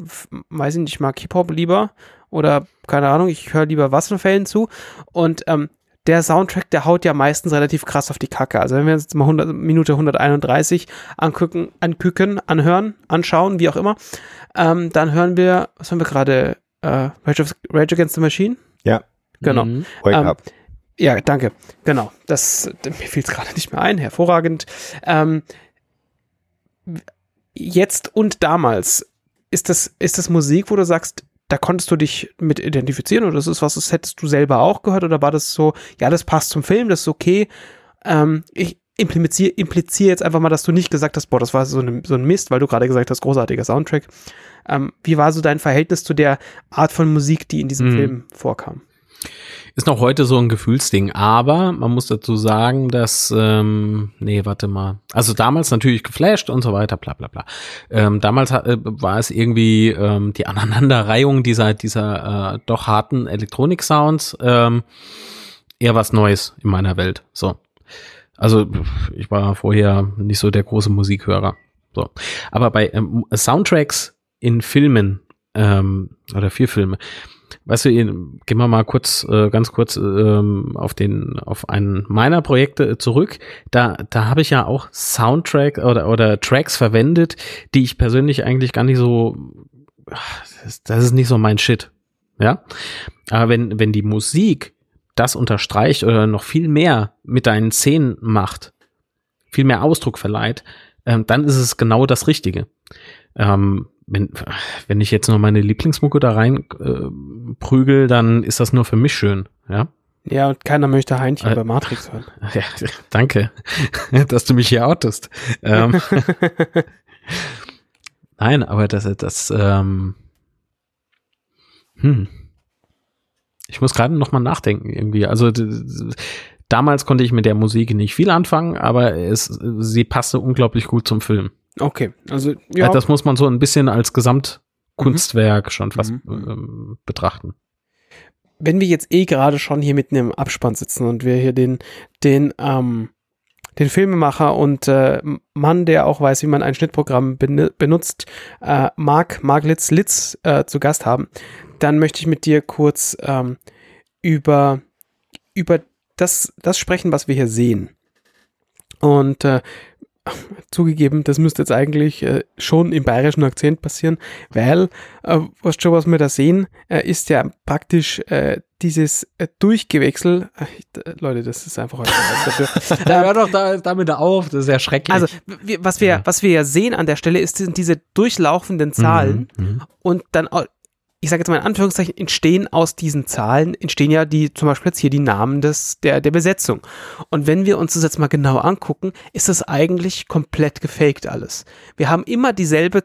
weiß nicht, ich mag Hip-Hop lieber oder keine Ahnung, ich höre lieber Wasserfällen zu. Und ähm, der Soundtrack, der haut ja meistens relativ krass auf die Kacke. Also wenn wir uns jetzt mal 100, Minute 131 angucken, angucken, anhören, anschauen, wie auch immer, ähm, dann hören wir, was haben wir gerade, äh, Rage, of, Rage Against the Machine? Ja. Genau. Mhm. Wake Ähm, up. Ja, danke. Genau. Das, mir fiel es gerade nicht mehr ein. Hervorragend. Ähm, jetzt und damals, ist das, ist das Musik, wo du sagst, da konntest du dich mit identifizieren oder das ist was, das hättest du selber auch gehört oder war das so, ja, das passt zum Film, das ist okay. Ähm, ich impliziere implizier jetzt einfach mal, dass du nicht gesagt hast, boah, das war so, ein so ein Mist, weil du gerade gesagt hast, großartiger Soundtrack. Ähm, wie war so dein Verhältnis zu der Art von Musik, die in diesem Mhm. Film vorkam? Ist noch heute so ein Gefühlsding, aber man muss dazu sagen, dass, ähm, nee, warte mal. Also damals natürlich geflasht und so weiter, bla bla bla. Ähm, damals äh, war es irgendwie ähm, die Aneinanderreihung dieser, dieser äh, doch harten Elektronik-Sounds ähm, eher was Neues in meiner Welt. So. Also ich war vorher nicht so der große Musikhörer. So. Aber bei ähm, Soundtracks in Filmen ähm, oder für Filme, weißt du, gehen wir mal kurz, äh, ganz kurz ähm, auf den, auf einen meiner Projekte zurück. Da, da habe ich ja auch Soundtrack oder oder Tracks verwendet, die ich persönlich eigentlich gar nicht so, das, das ist nicht so mein Shit, ja. Aber wenn wenn die Musik das unterstreicht oder noch viel mehr mit deinen Szenen macht, viel mehr Ausdruck verleiht, ähm, dann ist es genau das Richtige. Ähm, wenn, wenn ich jetzt noch meine Lieblingsmucke da rein äh, prügel, dann ist das nur für mich schön, ja. Ja, und keiner möchte Heinchen Äh, bei Matrix hören. ja danke, dass du mich hier outest. Ähm, nein, aber das, das, ähm, hm. Ich muss gerade noch mal nachdenken irgendwie. Also damals konnte ich mit der Musik nicht viel anfangen, aber es, sie passte unglaublich gut zum Film. Okay, also Ja. ja, Das muss man so ein bisschen als Gesamtkunstwerk schon fast Mhm. ähm, betrachten. wenn wir jetzt eh gerade schon hier mitten im Abspann sitzen und wir hier den, den, ähm, den Filmemacher und äh, Mann, der auch weiß, wie man ein Schnittprogramm bene- benutzt, äh, Marc, Marc Litz Litz äh, zu Gast haben, dann möchte ich mit dir kurz ähm, über, über das, das sprechen, was wir hier sehen. Und äh, zugegeben, das müsste jetzt eigentlich äh, schon im bayerischen Akzent passieren, weil, äh, was schon was wir da sehen, äh, ist ja praktisch äh, dieses äh, Durchgewechsel. Äh, Leute, das ist einfach heute. Da hör doch da, damit auf, das ist ja schrecklich. also, was, wir, Ja. was wir ja sehen an der Stelle, ist, sind diese durchlaufenden Zahlen Mhm, mhm. und dann, ich sage jetzt mal in Anführungszeichen, entstehen aus diesen Zahlen, entstehen ja die, zum Beispiel jetzt hier die Namen des, der, der Besetzung. Und wenn wir uns das jetzt mal genau angucken, ist das eigentlich komplett gefaked alles. Wir haben immer dieselbe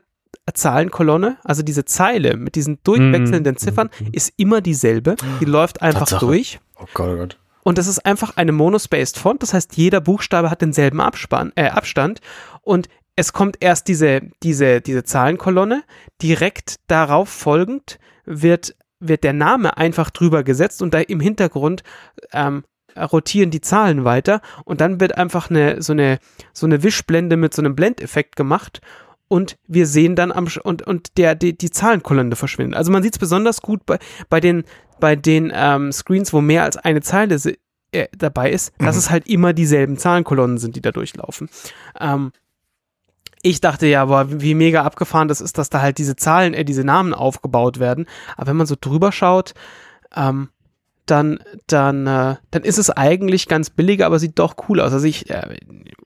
Zahlenkolonne, also diese Zeile mit diesen durchwechselnden Mhm. Ziffern ist immer dieselbe. Die läuft einfach Tatsache. durch. Oh Gott, oh Gott. Und das ist einfach eine monospaced Font, das heißt, jeder Buchstabe hat denselben Abspann, äh, Abstand und es kommt erst diese, diese, diese Zahlenkolonne, direkt darauf folgend wird, wird der Name einfach drüber gesetzt und da im Hintergrund ähm, rotieren die Zahlen weiter und dann wird einfach eine, so eine, so eine Wischblende mit so einem Blendeffekt gemacht und wir sehen dann am Sch- und und der die, die Zahlenkolonne verschwindet. Also man sieht es besonders gut bei bei den bei den ähm, Screens, wo mehr als eine Zeile äh, dabei ist, dass Mhm. es halt immer dieselben Zahlenkolonnen sind, die da durchlaufen. Ähm, ich dachte ja, boah, wie mega abgefahren das ist, dass da halt diese Zahlen, äh, diese Namen aufgebaut werden. Aber wenn man so drüber schaut, ähm, dann, dann, äh, dann ist es eigentlich ganz billig, aber sieht doch cool aus. Also ich, äh,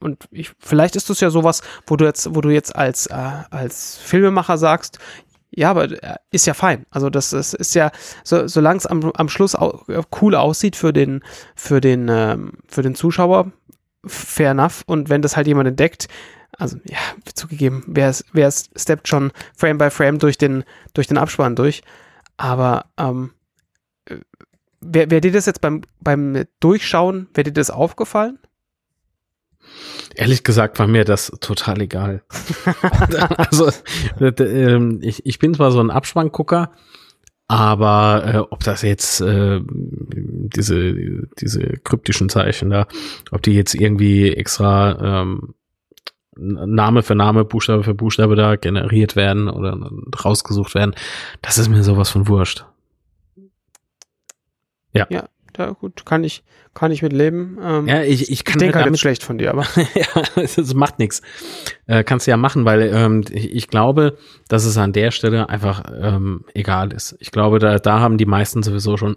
und ich, vielleicht ist das ja sowas, wo du jetzt, wo du jetzt als, äh, als Filmemacher sagst, ja, aber äh, ist ja fein. Also das ist, ist ja, so, solange es am, am Schluss au, äh, cool aussieht für den, für den, ähm, für den Zuschauer, fair enough. Und wenn das halt jemand entdeckt, also ja, zugegeben, wer es, wer es steppt schon Frame by Frame durch den, durch den Abspann durch. Aber ähm, Wäre wär dir das jetzt beim, beim Durchschauen, wäre dir das aufgefallen? Ehrlich gesagt war mir das total egal. also d- ähm, ich, ich bin zwar so ein Abspanngucker, aber äh, ob das jetzt äh, diese diese kryptischen Zeichen da, ob die jetzt irgendwie extra ähm, Name für Name, Buchstabe für Buchstabe da generiert werden oder rausgesucht werden, das ist mir sowas von wurscht. Ja, gut, kann ich, kann ich mit leben. Ähm, Ja, ich, ich ich kann denke halt halt damit schlecht von dir, aber ja, das macht nichts. Äh, kannst du ja machen, weil ähm, ich, ich glaube, dass es an der Stelle einfach ähm, egal ist. Ich glaube, da, da haben die meisten sowieso schon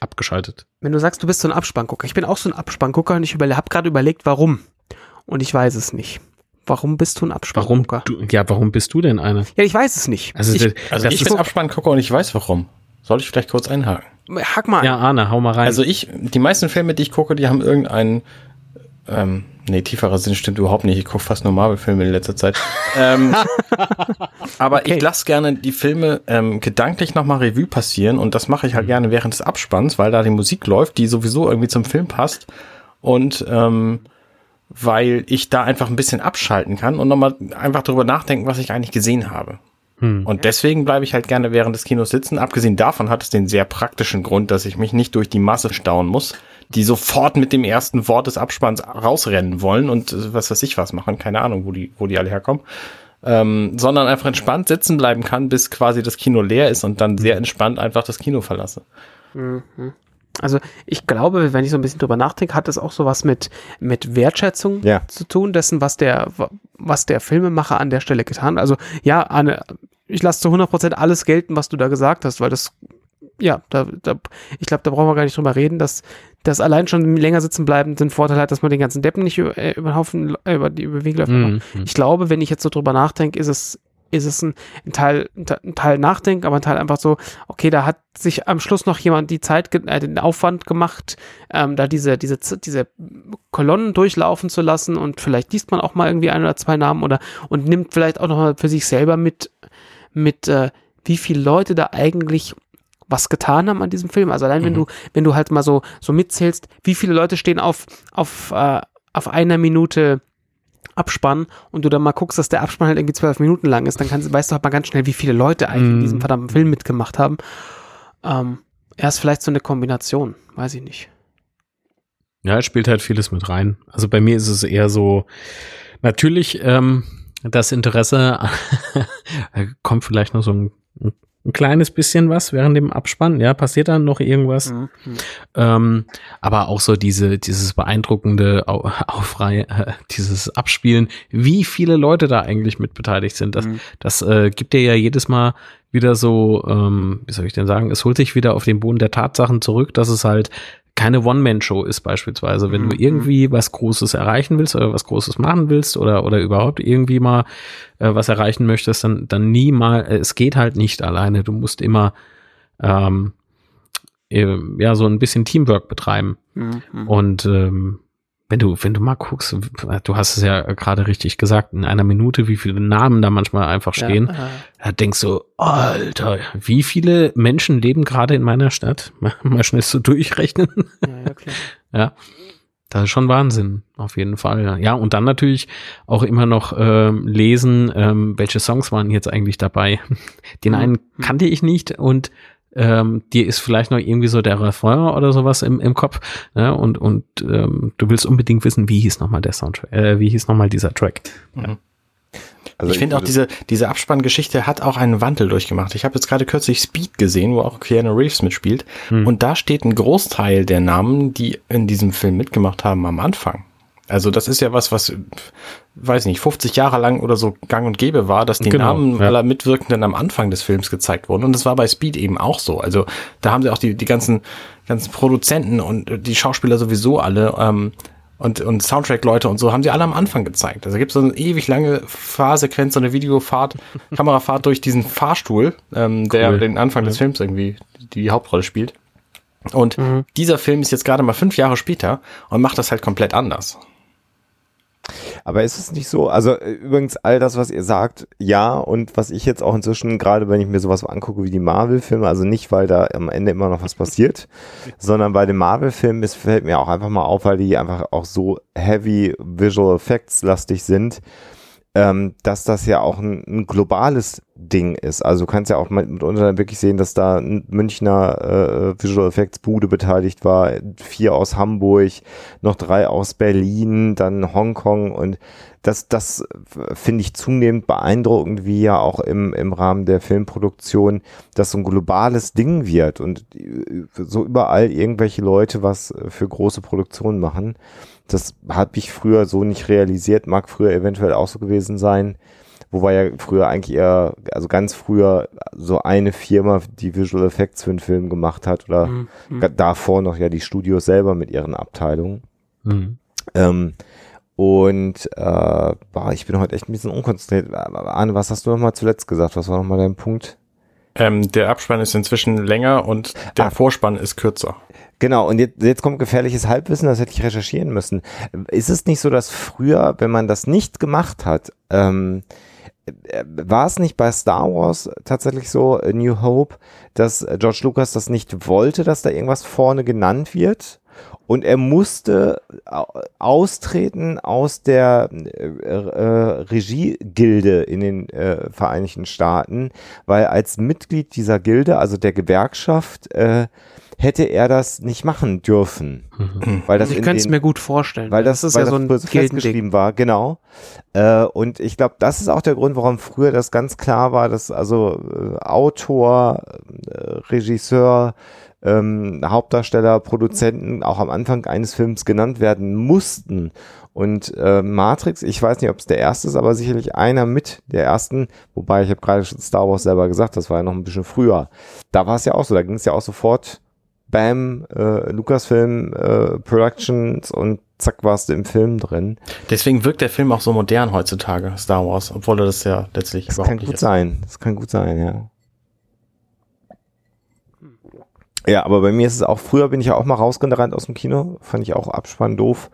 abgeschaltet. wenn du sagst, du bist so ein Abspanngucker, ich bin auch so ein Abspanngucker und ich habe gerade überlegt, warum. Und ich weiß es nicht. Warum bist du ein Warum Abspanngucker? du, ja, warum bist du denn einer? Ja, ich weiß es nicht. Also, ich, Also ich bin Abspanngucker und ich weiß warum. Soll ich vielleicht kurz einhaken? hack mal. ja, Arne, hau mal rein. Also ich, die meisten Filme, die ich gucke, die haben irgendeinen, ähm, nee, tieferer Sinn stimmt überhaupt nicht. Ich gucke fast nur Marvel-Filme in letzter Zeit. ähm, aber Okay. ich lasse gerne die Filme ähm, gedanklich nochmal Revue passieren und das mache ich halt gerne während des Abspanns, weil da die Musik läuft, die sowieso irgendwie zum Film passt und ähm, weil ich da einfach ein bisschen abschalten kann und nochmal einfach darüber nachdenken, was ich eigentlich gesehen habe. Hm. Und deswegen bleibe ich halt gerne während des Kinos sitzen. Abgesehen davon hat es den sehr praktischen Grund, dass ich mich nicht durch die Masse stauen muss, die sofort mit dem ersten Wort des Abspanns rausrennen wollen und äh, was weiß ich was machen. Keine Ahnung, wo die, wo die alle herkommen. Ähm, sondern einfach entspannt sitzen bleiben kann, bis quasi das Kino leer ist und dann sehr entspannt einfach das Kino verlasse. Also ich glaube, wenn ich so ein bisschen drüber nachdenke, hat es auch sowas mit, mit Wertschätzung Ja. zu tun, dessen, was der, was der Filmemacher an der Stelle getan hat. Also ja, Anne, ich lasse zu 100% alles gelten, was du da gesagt hast, weil das, ja, da, da, ich glaube, da brauchen wir gar nicht drüber reden, dass das allein schon länger sitzen bleiben den Vorteil hat, dass man den ganzen Deppen nicht über, äh, über den Haufen, äh, über die über den Weg läuft. Mhm. Ich glaube, wenn ich jetzt so drüber nachdenke, ist es, ist es ein, ein Teil, ein Te- ein Teil Nachdenken, aber ein Teil einfach so, okay, da hat sich am Schluss noch jemand die Zeit, äh, den Aufwand gemacht, ähm, da diese, diese, diese Kolonnen durchlaufen zu lassen und vielleicht liest man auch mal irgendwie ein oder zwei Namen oder und nimmt vielleicht auch noch mal für sich selber mit, mit, äh, wie viele Leute da eigentlich was getan haben an diesem Film. Also allein wenn Mhm. du, wenn du halt mal so, so mitzählst, wie viele Leute stehen auf, auf, äh, auf einer Minute Abspann und du dann mal guckst, dass der Abspann halt irgendwie zwölf Minuten lang ist, dann kannst, weißt du halt mal ganz schnell, wie viele Leute eigentlich in Mhm. diesem verdammten Film mitgemacht haben. Ähm, er ist vielleicht so eine Kombination, weiß ich nicht. Ja, es spielt halt vieles mit rein. Also bei mir ist es eher so, natürlich ähm, das Interesse, kommt vielleicht noch so ein, ein kleines bisschen was während dem Abspann. Ja, passiert dann noch irgendwas. Mhm. Ähm, aber auch so diese, dieses beeindruckende Au- Aufrei, äh, dieses Abspielen, wie viele Leute da eigentlich mit beteiligt sind. Das, Mhm. das äh, gibt dir ja jedes Mal wieder so, ähm, wie soll ich denn sagen, es holt dich wieder auf den Boden der Tatsachen zurück, dass es halt keine One-Man-Show ist beispielsweise. Wenn du Mhm. irgendwie was Großes erreichen willst oder was Großes machen willst oder, oder überhaupt irgendwie mal äh, was erreichen möchtest, dann, dann nie mal, äh, es geht halt nicht alleine. Du musst immer ähm, äh, ja so ein bisschen Teamwork betreiben. Mhm. Mhm. Und ähm, wenn du, wenn du mal guckst, du hast es ja gerade richtig gesagt, in einer Minute, wie viele Namen da manchmal einfach stehen, Ja, da denkst du, Alter, wie viele Menschen leben gerade in meiner Stadt? Mal, schnell so durchrechnen. ja, klar. Ja, das ist schon Wahnsinn, auf jeden Fall. Ja, und dann natürlich auch immer noch ähm, lesen, ähm, welche Songs waren jetzt eigentlich dabei. Den Mhm. einen kannte ich nicht und ähm, dir ist vielleicht noch irgendwie so der Refrain oder sowas im, im Kopf. Ne? Und, und ähm, du willst unbedingt wissen, wie hieß nochmal der Soundtrack, äh, wie hieß nochmal dieser Track. Also ich finde auch würde- diese, diese Abspanngeschichte hat auch einen Wandel durchgemacht. Ich habe jetzt gerade kürzlich Speed gesehen, wo auch Keanu Reeves mitspielt. Und da steht ein Großteil der Namen, die in diesem Film mitgemacht haben, am Anfang. Also das ist ja was, was, weiß nicht, 50 Jahre lang oder so gang und gäbe war, dass die Genau, Namen ja. aller Mitwirkenden am Anfang des Films gezeigt wurden. Und das war bei Speed eben auch so. Also da haben sie auch die, die ganzen, ganzen Produzenten und die Schauspieler sowieso alle ähm, und, und Soundtrack-Leute und so haben sie alle am Anfang gezeigt. Also gibt es so eine ewig lange Fahrsequenz, so eine Videofahrt, Kamerafahrt durch diesen Fahrstuhl, ähm, der Cool. den Anfang des Films irgendwie die, die Hauptrolle spielt. Und dieser Film ist jetzt gerade mal fünf Jahre später und macht das halt komplett anders. Aber ist es nicht so, also äh, übrigens all das, was ihr sagt, ja, und was ich jetzt auch inzwischen, gerade wenn ich mir sowas angucke wie die Marvel-Filme, also nicht, weil da am Ende immer noch was passiert, sondern bei den Marvel-Filmen, es fällt mir auch einfach mal auf, weil die einfach auch so heavy Visual Effects lastig sind, ähm, dass das ja auch ein, ein globales Ding ist. Also du kannst ja auch mit- mitunter dann wirklich sehen, dass da ein Münchner äh, Visual Effects Bude beteiligt war, vier aus Hamburg, noch drei aus Berlin, dann Hongkong und das, das finde ich zunehmend beeindruckend, wie ja auch im, im Rahmen der Filmproduktion das so ein globales Ding wird und so überall irgendwelche Leute was für große Produktionen machen. Das habe ich früher so nicht realisiert, mag früher eventuell auch so gewesen sein. Wobei ja früher eigentlich eher, also ganz früher so eine Firma, die Visual Effects für einen Film gemacht hat oder Mhm. ga- davor noch ja die Studios selber mit ihren Abteilungen. Mhm. Ähm, und äh, boah, ich bin heute echt ein bisschen unkonzentriert. Arne, was hast du noch mal zuletzt gesagt? Was war noch mal dein Punkt? Ähm, der Abspann ist inzwischen länger und der Ah. Vorspann ist kürzer. Genau, und jetzt, jetzt kommt gefährliches Halbwissen, das hätte ich recherchieren müssen. Ist es nicht so, dass früher, wenn man das nicht gemacht hat, ähm, äh, war es nicht bei Star Wars tatsächlich so, A New Hope, dass äh, George Lucas das nicht wollte, dass da irgendwas vorne genannt wird? Und er musste au- austreten aus der äh, äh, Regiegilde in den äh, Vereinigten Staaten, weil als Mitglied dieser Gilde, also der Gewerkschaft, äh, hätte er das nicht machen dürfen. Weil das ich in könnte es den- mir gut vorstellen. weil das, ist weil ja so das ein festgeschrieben war, genau. Äh, und ich glaube, das ist auch der Grund, warum früher das ganz klar war, dass also äh, Autor, äh, Regisseur, ähm, Hauptdarsteller, Produzenten auch am Anfang eines Films genannt werden mussten. Und äh, Matrix, ich weiß nicht, ob es der erste ist, aber sicherlich einer mit der ersten, wobei ich habe gerade schon Star Wars selber gesagt, das war ja noch ein bisschen früher. Da war es ja auch so, da ging es ja auch sofort Bam, äh, Lucasfilm äh, Productions und zack warst du im Film drin. Deswegen wirkt der Film auch so modern heutzutage, Star Wars, obwohl er das ja letztlich Das kann gut ist. sein. Das kann gut sein, ja. Ja, aber bei mir ist es auch, früher bin ich ja auch mal rausgerannt aus dem Kino, fand ich auch Abspann doof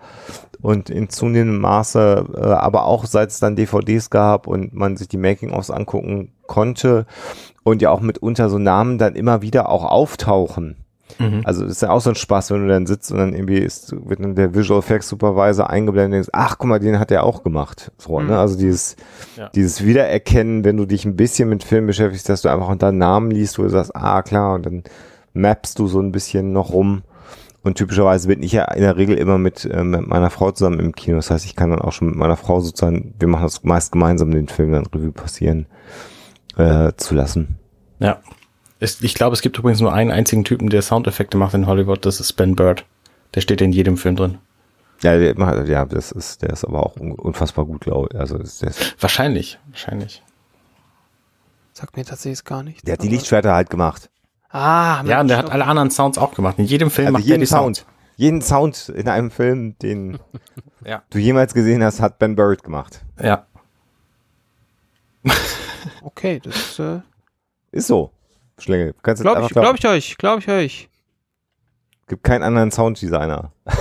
und in zunehmendem Maße, äh, aber auch seit es dann DVDs gab und man sich die Making-ofs angucken konnte und ja auch mitunter so Namen dann immer wieder auch auftauchen. Mhm. Also ist ja auch so ein Spaß, wenn du dann sitzt und dann irgendwie ist, wird dann der Visual Effects Supervisor eingeblendet und denkst, ach guck mal, den hat er auch gemacht. So, Mhm. ne? Also dieses, Ja. dieses Wiedererkennen, wenn du dich ein bisschen mit Film beschäftigst, dass du einfach unter Namen liest, wo du sagst, ah klar, und dann mappst du so ein bisschen noch rum. Und typischerweise bin ich ja in der Regel immer mit, äh, mit meiner Frau zusammen im Kino. Das heißt, ich kann dann auch schon mit meiner Frau sozusagen, wir machen das meist gemeinsam, den Film dann Revue passieren äh, zu lassen. Ja. Es, ich glaube, es gibt übrigens nur einen einzigen Typen, der Soundeffekte macht in Hollywood, das ist Ben Bird. Der steht in jedem Film drin. Ja, der, macht- ja, das ist, der ist aber auch un- unfassbar gut, glaube ich. Also ist, der, Wahrscheinlich, wahrscheinlich. Sagt mir tatsächlich gar nicht. der hat die Lichtschwerter halt gemacht. Ah, Ja, und der Mensch, hat alle anderen Sounds auch gemacht. In jedem Film Also macht er jeden die Sound. Sounds. Jeden Sound in einem Film, den Ja. du jemals gesehen hast, hat Ben Bird gemacht. Ja. Okay, das äh, Ist so. Schlängel. Kannst einfach ich, glauben. glaube ich euch, glaube ich euch. Gibt keinen anderen Sounddesigner.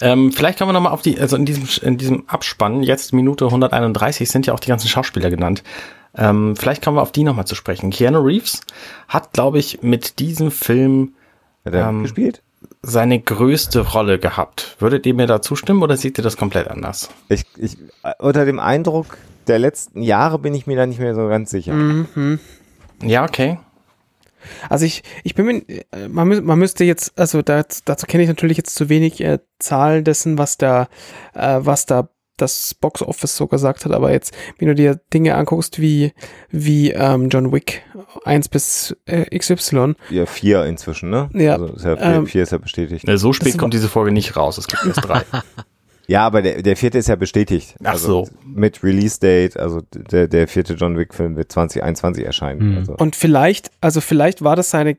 Ähm, vielleicht kommen wir nochmal auf die, also in diesem, in diesem Abspann, jetzt Minute 131, sind ja auch die ganzen Schauspieler genannt. Ähm, vielleicht kommen wir auf die nochmal zu sprechen. Keanu Reeves hat, glaube ich, mit diesem Film er Ähm, gespielt? seine größte Rolle gehabt. Würdet ihr mir da zustimmen oder seht ihr das komplett anders? Ich, ich, äh, unter dem Eindruck der letzten Jahre bin ich mir da nicht mehr so ganz sicher. Mhm. Ja, okay. Also ich, ich bin mir, äh, man, mü- man müsste jetzt, also da, dazu kenne ich natürlich jetzt zu wenig äh, Zahlen dessen, was da, äh, was da das Box Office so gesagt hat, aber jetzt, wenn du dir Dinge anguckst wie, wie ähm, John Wick 1 bis äh, XY, Ja, vier inzwischen, ne? Ja, Also ist ja vier, ähm, vier ist ja bestätigt. Ne, So spät kommt diese Folge nicht raus. Es gibt erst drei. Ja, aber der, der vierte ist ja bestätigt. Ach also so. Mit Release Date, also der, der vierte John Wick Film wird 2021 erscheinen. Hm. Also. Und vielleicht, also vielleicht war das seine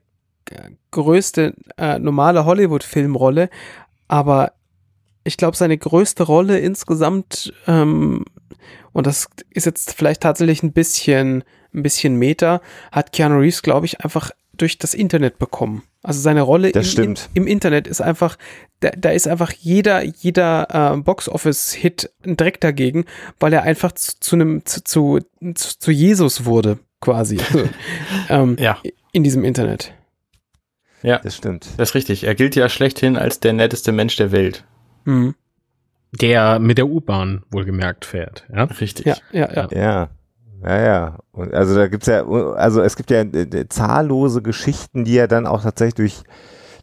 äh, größte äh, normale Hollywood-Filmrolle, aber ich glaube, seine größte Rolle insgesamt, ähm, und das ist jetzt vielleicht tatsächlich ein bisschen, ein bisschen Meta, hat Keanu Reeves, glaube ich, einfach durch das Internet bekommen. Also seine Rolle Das im, stimmt. Im, im Internet ist einfach, da, da ist einfach jeder, jeder äh, Box-Office-Hit direkt dagegen, weil er einfach zu, zu einem, zu, zu, zu, zu Jesus wurde, quasi. Also, ähm, Ja. In diesem Internet. Ja, Das stimmt. das ist richtig. Er gilt ja schlechthin als der netteste Mensch der Welt. Mhm. Der mit der U-Bahn wohlgemerkt fährt. Ja? Richtig. Ja, ja, ja. Ja. Ja, ja. Und also da gibt's ja, also es gibt ja äh, zahllose Geschichten, die ja dann auch tatsächlich durch,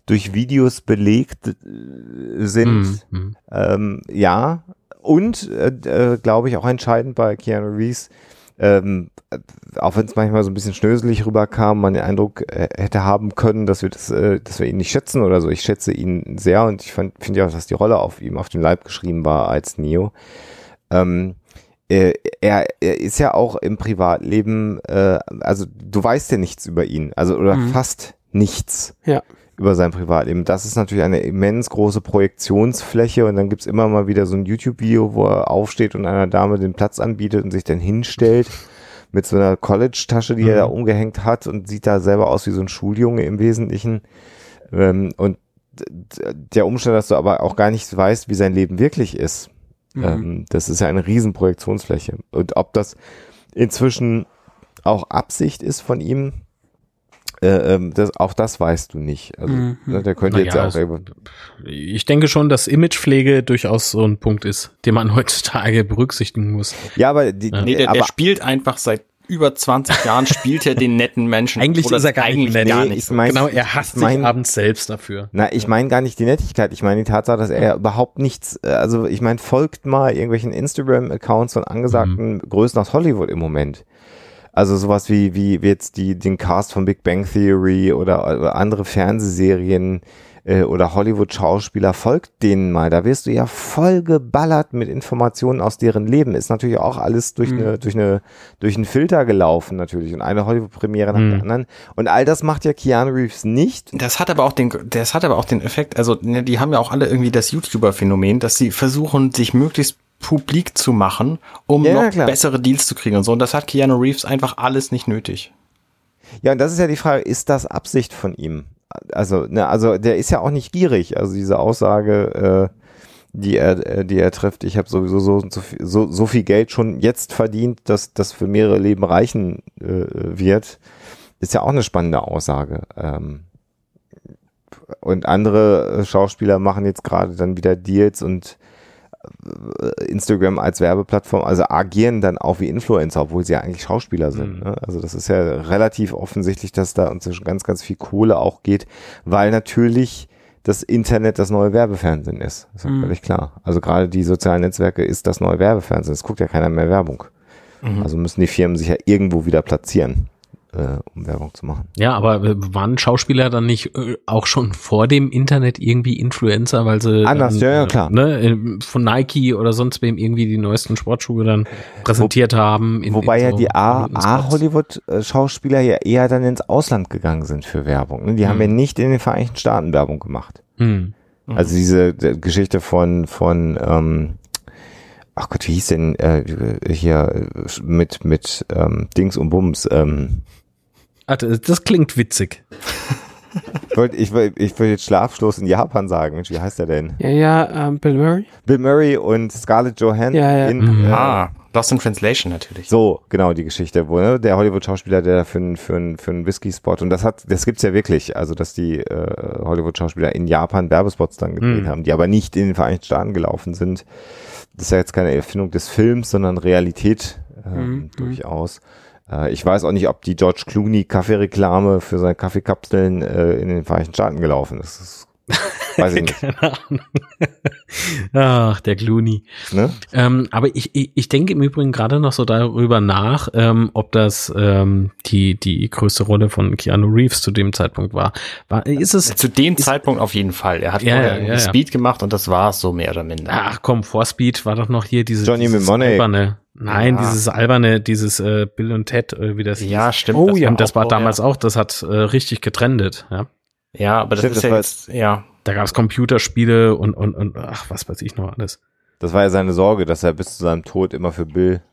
durch Videos belegt äh, sind. Mhm. Ähm, ja. Und, äh, äh, glaube ich, auch entscheidend bei Keanu Reeves, ähm, äh, auch wenn es manchmal so ein bisschen schnöselig rüberkam, man den Eindruck äh, hätte haben können, dass wir das, äh, dass wir ihn nicht schätzen oder so. Ich schätze ihn sehr und ich finde ja auch, dass die Rolle auf ihm auf den Leib geschrieben war als Neo. Ähm, äh, er, er ist ja auch im Privatleben, äh, also du weißt ja nichts über ihn, also oder Mhm. fast nichts Ja. über sein Privatleben. Das ist natürlich eine immens große Projektionsfläche und dann gibt's immer mal wieder so ein YouTube-Video, wo er aufsteht und einer Dame den Platz anbietet und sich dann hinstellt mit so einer College-Tasche, die er Mhm. da umgehängt hat und sieht da selber aus wie so ein Schuljunge im Wesentlichen. Ähm, und der Umstand, dass du aber auch gar nicht weißt, wie sein Leben wirklich ist, Mhm. ähm, das ist ja eine riesen Projektionsfläche. Und ob das inzwischen auch Absicht ist von ihm, äh, ähm, das, auch das weißt du nicht. Also, Mhm. ne, der könnte Na jetzt ja auch also- Ich denke schon, dass Imagepflege durchaus so ein Punkt ist, den man heutzutage berücksichtigen muss. Ja, aber die, Ja. Nee, der, aber der spielt einfach seit über 20 Jahren, spielt er den netten Menschen. Eigentlich ist er gar nicht eigentlich nett. gar nicht ich so mein- genau, er hasst ich mein- sich abends selbst dafür. na, ich meine gar nicht die Nettigkeit, ich meine die Tatsache, dass er überhaupt nichts, äh, also ich meine, folgt mal irgendwelchen Instagram-Accounts von angesagten Größen aus Hollywood im Moment. Also sowas wie, wie, wie jetzt die, den Cast von Big Bang Theory oder, oder andere Fernsehserien äh, oder Hollywood-Schauspieler, folgt denen mal. Da wirst du ja voll geballert mit Informationen aus deren Leben. Ist natürlich auch alles durch Mhm. eine, durch eine, durch einen Filter gelaufen natürlich und eine Hollywood-Premiere nach Mhm. der anderen. Und all das macht ja Keanu Reeves nicht. Das hat aber auch den, das hat aber auch den Effekt, also ne, die haben ja auch alle irgendwie das YouTuber-Phänomen, dass sie versuchen, sich möglichst publik zu machen, um Ja, ja, noch klar. bessere Deals zu kriegen und so. Und das hat Keanu Reeves einfach alles nicht nötig. Ja, und das ist ja die Frage, ist das Absicht von ihm? Also, ne, also der ist ja auch nicht gierig. Also diese Aussage, äh, die er, äh, die er trifft, ich habe sowieso so, so, so, viel Geld schon jetzt verdient, dass das für mehrere Leben reichen äh, wird, ist ja auch eine spannende Aussage. Ähm, und andere äh, Schauspieler machen jetzt gerade dann wieder Deals und Instagram als Werbeplattform, also agieren dann auch wie Influencer, obwohl sie ja eigentlich Schauspieler sind. Mhm. Ne? Also das ist ja relativ offensichtlich, dass da inzwischen ganz, ganz viel Kohle auch geht, weil natürlich das Internet das neue Werbefernsehen ist. Das ist ja Mhm. völlig klar. Also gerade die sozialen Netzwerke ist das neue Werbefernsehen. Es guckt ja keiner mehr Werbung. Mhm. Also müssen die Firmen sich ja irgendwo wieder platzieren, äh, um Werbung zu machen. Ja, aber äh, waren Schauspieler dann nicht äh, auch schon vor dem Internet irgendwie Influencer, weil sie Anders, dann, ja, ja, klar. Ne, äh, von Nike oder sonst wem irgendwie die neuesten Sportschuhe dann präsentiert haben. in- Wobei in ja so die. A-Hollywood-Schauspieler ja eher dann ins Ausland gegangen sind für Werbung. ne? Die haben Mhm. ja nicht in den Vereinigten Staaten Werbung gemacht. Hm. Also diese Geschichte von, von ähm, ach Gott, wie hieß denn äh, hier äh, mit, mit ähm, Dings und Bums? Ähm, Ah, das klingt witzig. ich wollte ich ich wollt jetzt Schlafstoß in Japan sagen. Mensch, wie heißt der denn? Ja, ja, ähm, Bill Murray. Bill Murray und Scarlett Johansson Ja, ja. in Mhm. äh, Ah, Lost in Translation natürlich. So, genau, die Geschichte, wo ne, der Hollywood-Schauspieler, der da für einen für einen- für einen Whisky-Spot, und das hat, das gibt's ja wirklich, also dass die äh, Hollywood-Schauspieler in Japan Werbespots dann gedreht Mhm. haben, die aber nicht in den Vereinigten Staaten gelaufen sind. Das ist ja jetzt keine Erfindung des Films, sondern Realität ähm, Mhm, mhm. Äh, ich weiß auch nicht, ob die George Clooney Kaffeereklame für seine Kaffeekapseln äh, in den Vereinigten Staaten gelaufen ist. Das weiß ich nicht. Keine Ahnung. Ach, der Clooney. Ne? Ähm, aber ich, ich, ich denke im Übrigen gerade noch so darüber nach, ähm, ob das ähm, die, die größte Rolle von Keanu Reeves zu dem Zeitpunkt war. war ist es. Zu dem Zeitpunkt auf jeden Fall. Er hat Ja, ja, ja, ja. Speed gemacht und das war es so mehr oder minder. Ach komm, vor Speed war doch noch hier diese Johnny dieses Mnemonic. Nein, Ja. dieses alberne, dieses äh, Bill und Ted, äh, wie das ja, hieß. stimmt. Oh ja. Und das war auch damals vorher. auch, das hat äh, richtig getrendet, ja. Ja, aber das Stimmt, ist das ja war jetzt, ja. Da gab es Computerspiele und, und, und ach, was weiß ich noch alles. Das war ja seine Sorge, dass er bis zu seinem Tod immer für Bill.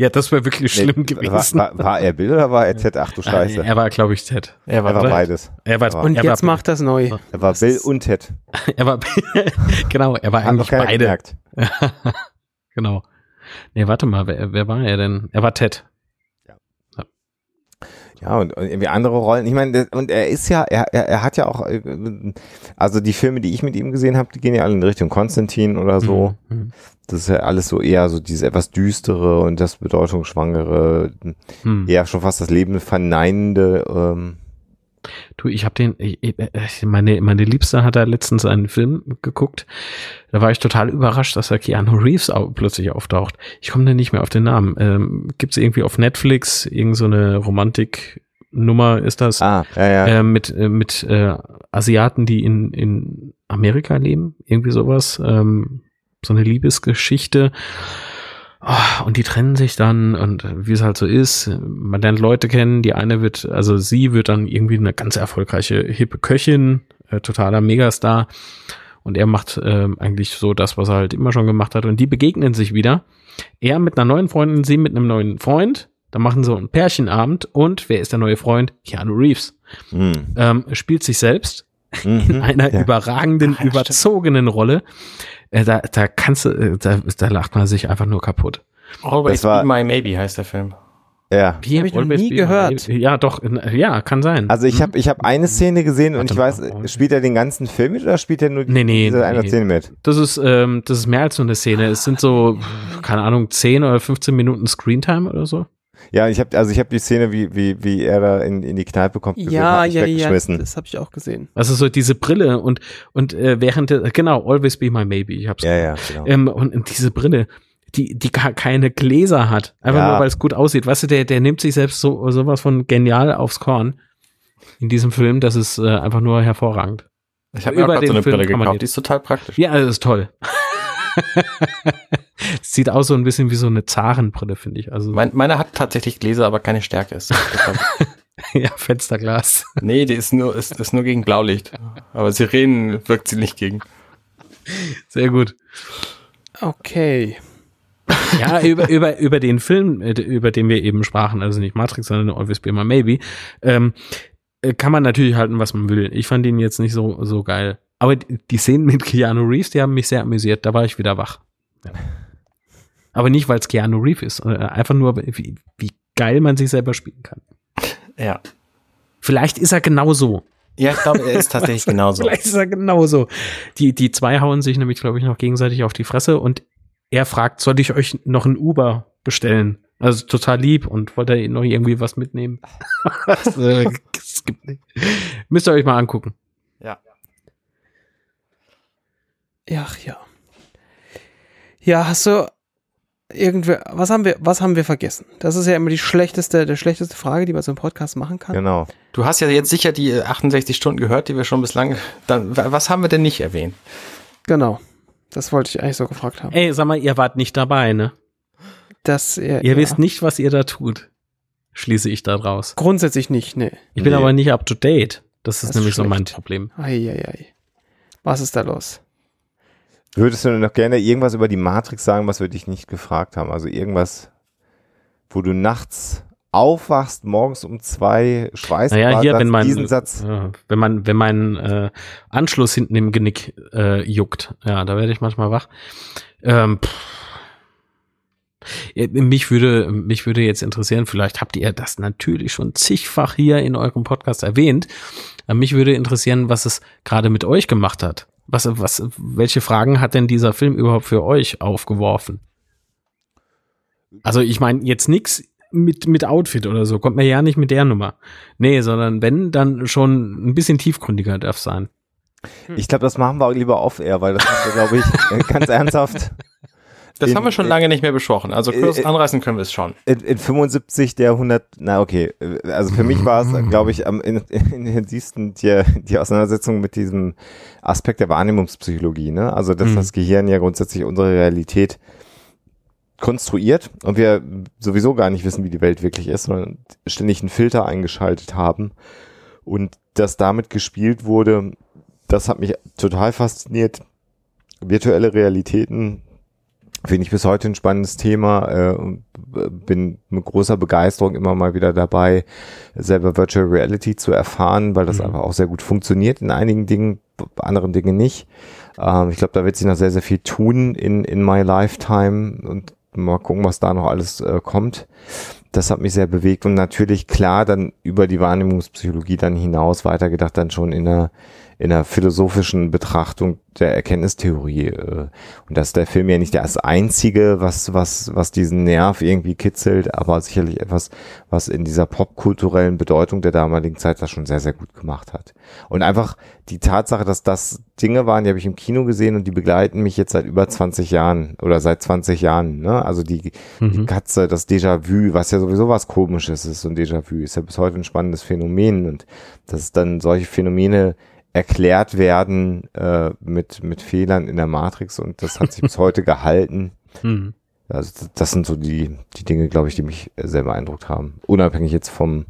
Ja, das wäre wirklich Nee, schlimm gewesen. War, war, war er Bill oder war er Ted? Ach du Scheiße. Er war, glaube ich, Ted. Er war, Er war beides. Er war, Und er jetzt war, macht das neu. Er war Das Bill und Ted. er war, genau, er war Hat eigentlich beide. gemerkt. genau. Nee, warte mal, wer, wer war er denn? Er war Ted. Ja, und, und irgendwie andere Rollen. Ich meine, das- und er ist ja, er, er, er hat ja auch, äh, also die Filme, die ich mit ihm gesehen habe, die gehen ja alle in Richtung Konstantin oder so. Hm. Das ist ja alles so eher so dieses etwas düstere und das bedeutungsschwangere, Hm. eher schon fast das Leben verneinende. Ähm, Du, ich habe den, ich, meine, meine Liebste hat da letztens einen Film geguckt. Da war ich total überrascht, dass da Keanu Reeves au plötzlich auftaucht. Ich komme da nicht mehr auf den Namen. Ähm, Gibt es irgendwie auf Netflix irgend so eine Romantik-Nummer ist das? ah, ja, ja. Äh, mit äh, mit äh, Asiaten, die in, in Amerika leben, irgendwie sowas. Ähm, so eine Liebesgeschichte. Ah, und die trennen sich dann und äh, wie es halt so ist, man lernt Leute kennen, die eine wird, also sie wird dann irgendwie eine ganz erfolgreiche hippe Köchin, äh, totaler Megastar und er macht ähm, eigentlich so das, was er halt immer schon gemacht hat und die begegnen sich wieder. Er mit einer neuen Freundin, sie mit einem neuen Freund, dann machen so einen Pärchenabend und wer ist der neue Freund? Keanu Reeves. Hm. Ähm, spielt sich selbst in Mhm. einer Ja. überragenden, Ach überzogenen Rolle. Äh, da, da kannst du, äh, da, da lacht man sich einfach nur kaputt. Always Das war- Be My Maybe heißt der Film. Ja. Wie Hab ich noch Always nie gehört. My- Ja, doch, ja, kann sein. Also ich habe ich hab eine Szene gesehen und Warte ich weiß, mal. spielt er den ganzen Film mit oder spielt er nur die- Nee, nee, diese eine nee. Szene mit? Das ist, ähm, das ist mehr als nur eine Szene. Es sind so, keine Ahnung, 10 oder 15 Minuten Screentime oder so. Ja, ich habe also ich habe die Szene, wie, wie, wie er da in, in die Kneipe kommt, gesehen, Ja, ja, ja, das habe ich auch gesehen. Also so diese Brille und, und äh, während, der, genau, Always Be My Maybe, ich hab's Ja, ja, genau. Ähm, und, und diese Brille, die, die gar keine Gläser hat. Einfach Ja. nur, weil es gut aussieht. Weißt du, der, der nimmt sich selbst so sowas von genial aufs Korn in diesem Film. Das ist äh, einfach nur hervorragend. Ich habe mir auch Über gerade so den eine Film Brille gekauft. Die ist total praktisch. Ja, das ist toll. Sieht aus so ein bisschen wie so eine Zarenbrille, finde ich. Also Mein, meine hat tatsächlich Gläser, aber keine Stärke. Ist ja, Fensterglas. nee, die ist nur, ist, ist nur gegen Blaulicht. Aber Sirenen wirkt sie nicht gegen. Sehr gut. Okay. Ja, über, über, über den Film, über den wir eben sprachen, also nicht Matrix, sondern Always Be My Maybe, ähm, äh, kann man natürlich halten, was man will. Ich fand ihn jetzt nicht so, so geil. Aber die die Szenen mit Keanu Reeves, die haben mich sehr amüsiert. Da war ich wieder wach. Ja. Aber nicht, weil es Keanu Reeves ist, sondern einfach nur, wie, wie geil man sich selber spielen kann. Ja. Vielleicht ist er genauso. Ja, ich glaube, er ist tatsächlich genauso. Vielleicht ist er genauso. Die, die zwei hauen sich nämlich, glaube ich, noch gegenseitig auf die Fresse und er fragt, soll ich euch noch ein Uber bestellen? Also total lieb und wollte er noch irgendwie was mitnehmen. das gibt nicht. Müsst ihr euch mal angucken. Ja. Ach ja. Ja, hast du irgendwer, was haben wir, was haben wir vergessen? Das ist ja immer die schlechteste, der schlechteste Frage, die man so im Podcast machen kann. Genau. Du hast ja jetzt sicher die 68 Stunden gehört, die wir schon bislang. Dann, wa- was haben wir denn nicht erwähnt? Genau. Das wollte ich eigentlich so gefragt haben. Ey, sag mal, ihr wart nicht dabei, ne? Das, ja, Ihr ja. wisst nicht, was ihr da tut. Schließe ich da draus. Grundsätzlich nicht, ne. Ich bin Nee. aber nicht up to date. Das ist Das ist nämlich so mein. Problem. Eieiei. Was ist da los? Würdest du noch gerne irgendwas über die Matrix sagen, was wir dich nicht gefragt haben? Also irgendwas, wo du nachts aufwachst, morgens um zwei schweißt. Naja, hier, wenn mein, diesen Satz. ja, wenn man, wenn mein äh, Anschluss hinten im Genick äh, juckt, ja, da werde ich manchmal wach. Ähm. Ja, mich würde, mich würde jetzt interessieren, vielleicht habt ihr das natürlich schon zigfach hier in eurem Podcast erwähnt. Aber mich würde interessieren, was es gerade mit euch gemacht hat. Was, was, welche Fragen hat denn dieser Film überhaupt für euch aufgeworfen? Also ich meine jetzt nix mit, mit Outfit oder so. Kommt mir ja nicht mit der Nummer. Nee, sondern wenn, dann schon ein bisschen tiefgründiger darf sein. Ich glaube, das machen wir lieber off-air, weil das glaube ich, ganz ernsthaft. Das In- haben wir schon in- lange nicht mehr besprochen. Also kurz anreißen können wir es schon. In, in 75 der 100, na okay, also für mich war es, glaube ich, am in- intensivsten die, die Auseinandersetzung mit diesem Aspekt der Wahrnehmungspsychologie, ne? Also, dass Mhm. das Gehirn ja grundsätzlich unsere Realität konstruiert und wir sowieso gar nicht wissen, wie die Welt wirklich ist, sondern ständig einen Filter eingeschaltet haben und dass damit gespielt wurde, das hat mich total fasziniert. Virtuelle Realitäten finde ich bis heute ein spannendes Thema. Äh, und bin mit großer Begeisterung immer mal wieder dabei, selber Virtual Reality zu erfahren, weil das Mhm. einfach auch sehr gut funktioniert in einigen Dingen, bei anderen Dingen nicht. Ähm, ich glaube, da wird sich noch sehr, sehr viel tun in, in my lifetime und mal gucken, was da noch alles äh, kommt. Das hat mich sehr bewegt und natürlich klar dann über die Wahrnehmungspsychologie dann hinaus weitergedacht, dann schon in einer, in einer philosophischen Betrachtung der Erkenntnistheorie. Äh, und dass der Film ja nicht das einzige, was, was, was diesen Nerv irgendwie kitzelt, aber sicherlich etwas, was in dieser popkulturellen Bedeutung der damaligen Zeit das schon sehr, sehr gut gemacht hat. Und einfach die Tatsache, dass das Dinge waren, die habe ich im Kino gesehen und die begleiten mich jetzt seit über 20 Jahren oder seit 20 Jahren. Ne? Also die, die Mhm. Katze, das Déjà-vu, was ja sowieso was Komisches ist, so ein Déjà-vu, ist ja bis heute ein spannendes Phänomen und dass dann solche Phänomene erklärt werden äh, mit, mit Fehlern in der Matrix und das hat sich bis heute gehalten. Mhm. Also das- sind so die, die Dinge, glaube ich, die mich äh, sehr beeindruckt haben. Unabhängig jetzt vom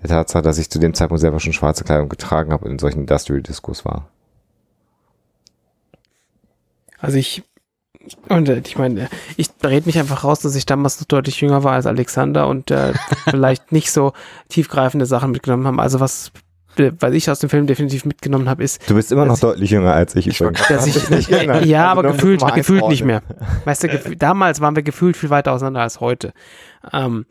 der Tatsache, dass ich zu dem Zeitpunkt selber schon schwarze Kleidung getragen habe und in solchen Industrial-Discos war. Also ich, und äh, ich meine, ich rede mich einfach raus, dass ich damals noch deutlich jünger war als Alexander und äh, vielleicht nicht so tiefgreifende Sachen mitgenommen haben. Also was, was ich aus dem Film definitiv mitgenommen habe, ist, Du bist immer noch ich- deutlich jünger als ich. übrigens. dass ich, nicht ja, aber gefühlt, gefühlt nicht mehr. Weißt du, gefühl, damals waren wir gefühlt viel weiter auseinander als heute. Ähm,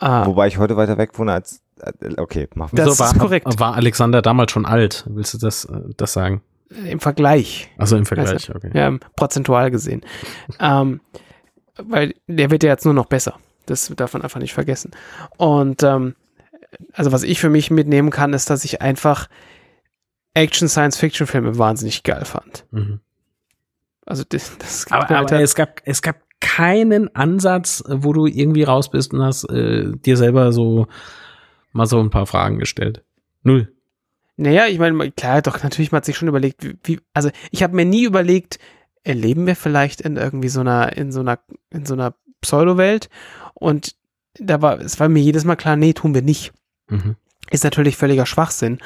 äh, Wobei ich heute weiter weg wohne als. äh, Okay, mach Das Wieso ist korrekt. War Alexander damals schon alt? Willst du das, äh, das sagen? Im Vergleich. Also im Vergleich, okay. Ja, prozentual gesehen. ähm, weil der wird ja jetzt nur noch besser. Das darf man einfach nicht vergessen. Und ähm, also was ich für mich mitnehmen kann, ist, dass ich einfach Action-Science-Fiction-Filme wahnsinnig geil fand. Mhm. Also das, das Aber, aber es gab, es gab keinen Ansatz, wo du irgendwie raus bist und hast äh, dir selber so mal so ein paar Fragen gestellt. Null. Naja, ich meine, klar, doch, natürlich, man hat sich schon überlegt, wie, wie also ich habe mir nie überlegt, erleben wir vielleicht in irgendwie so einer, in so einer, in so einer Pseudo-Welt und da war, es war mir jedes Mal klar, nee, tun wir nicht. Mhm. Ist natürlich völliger Schwachsinn.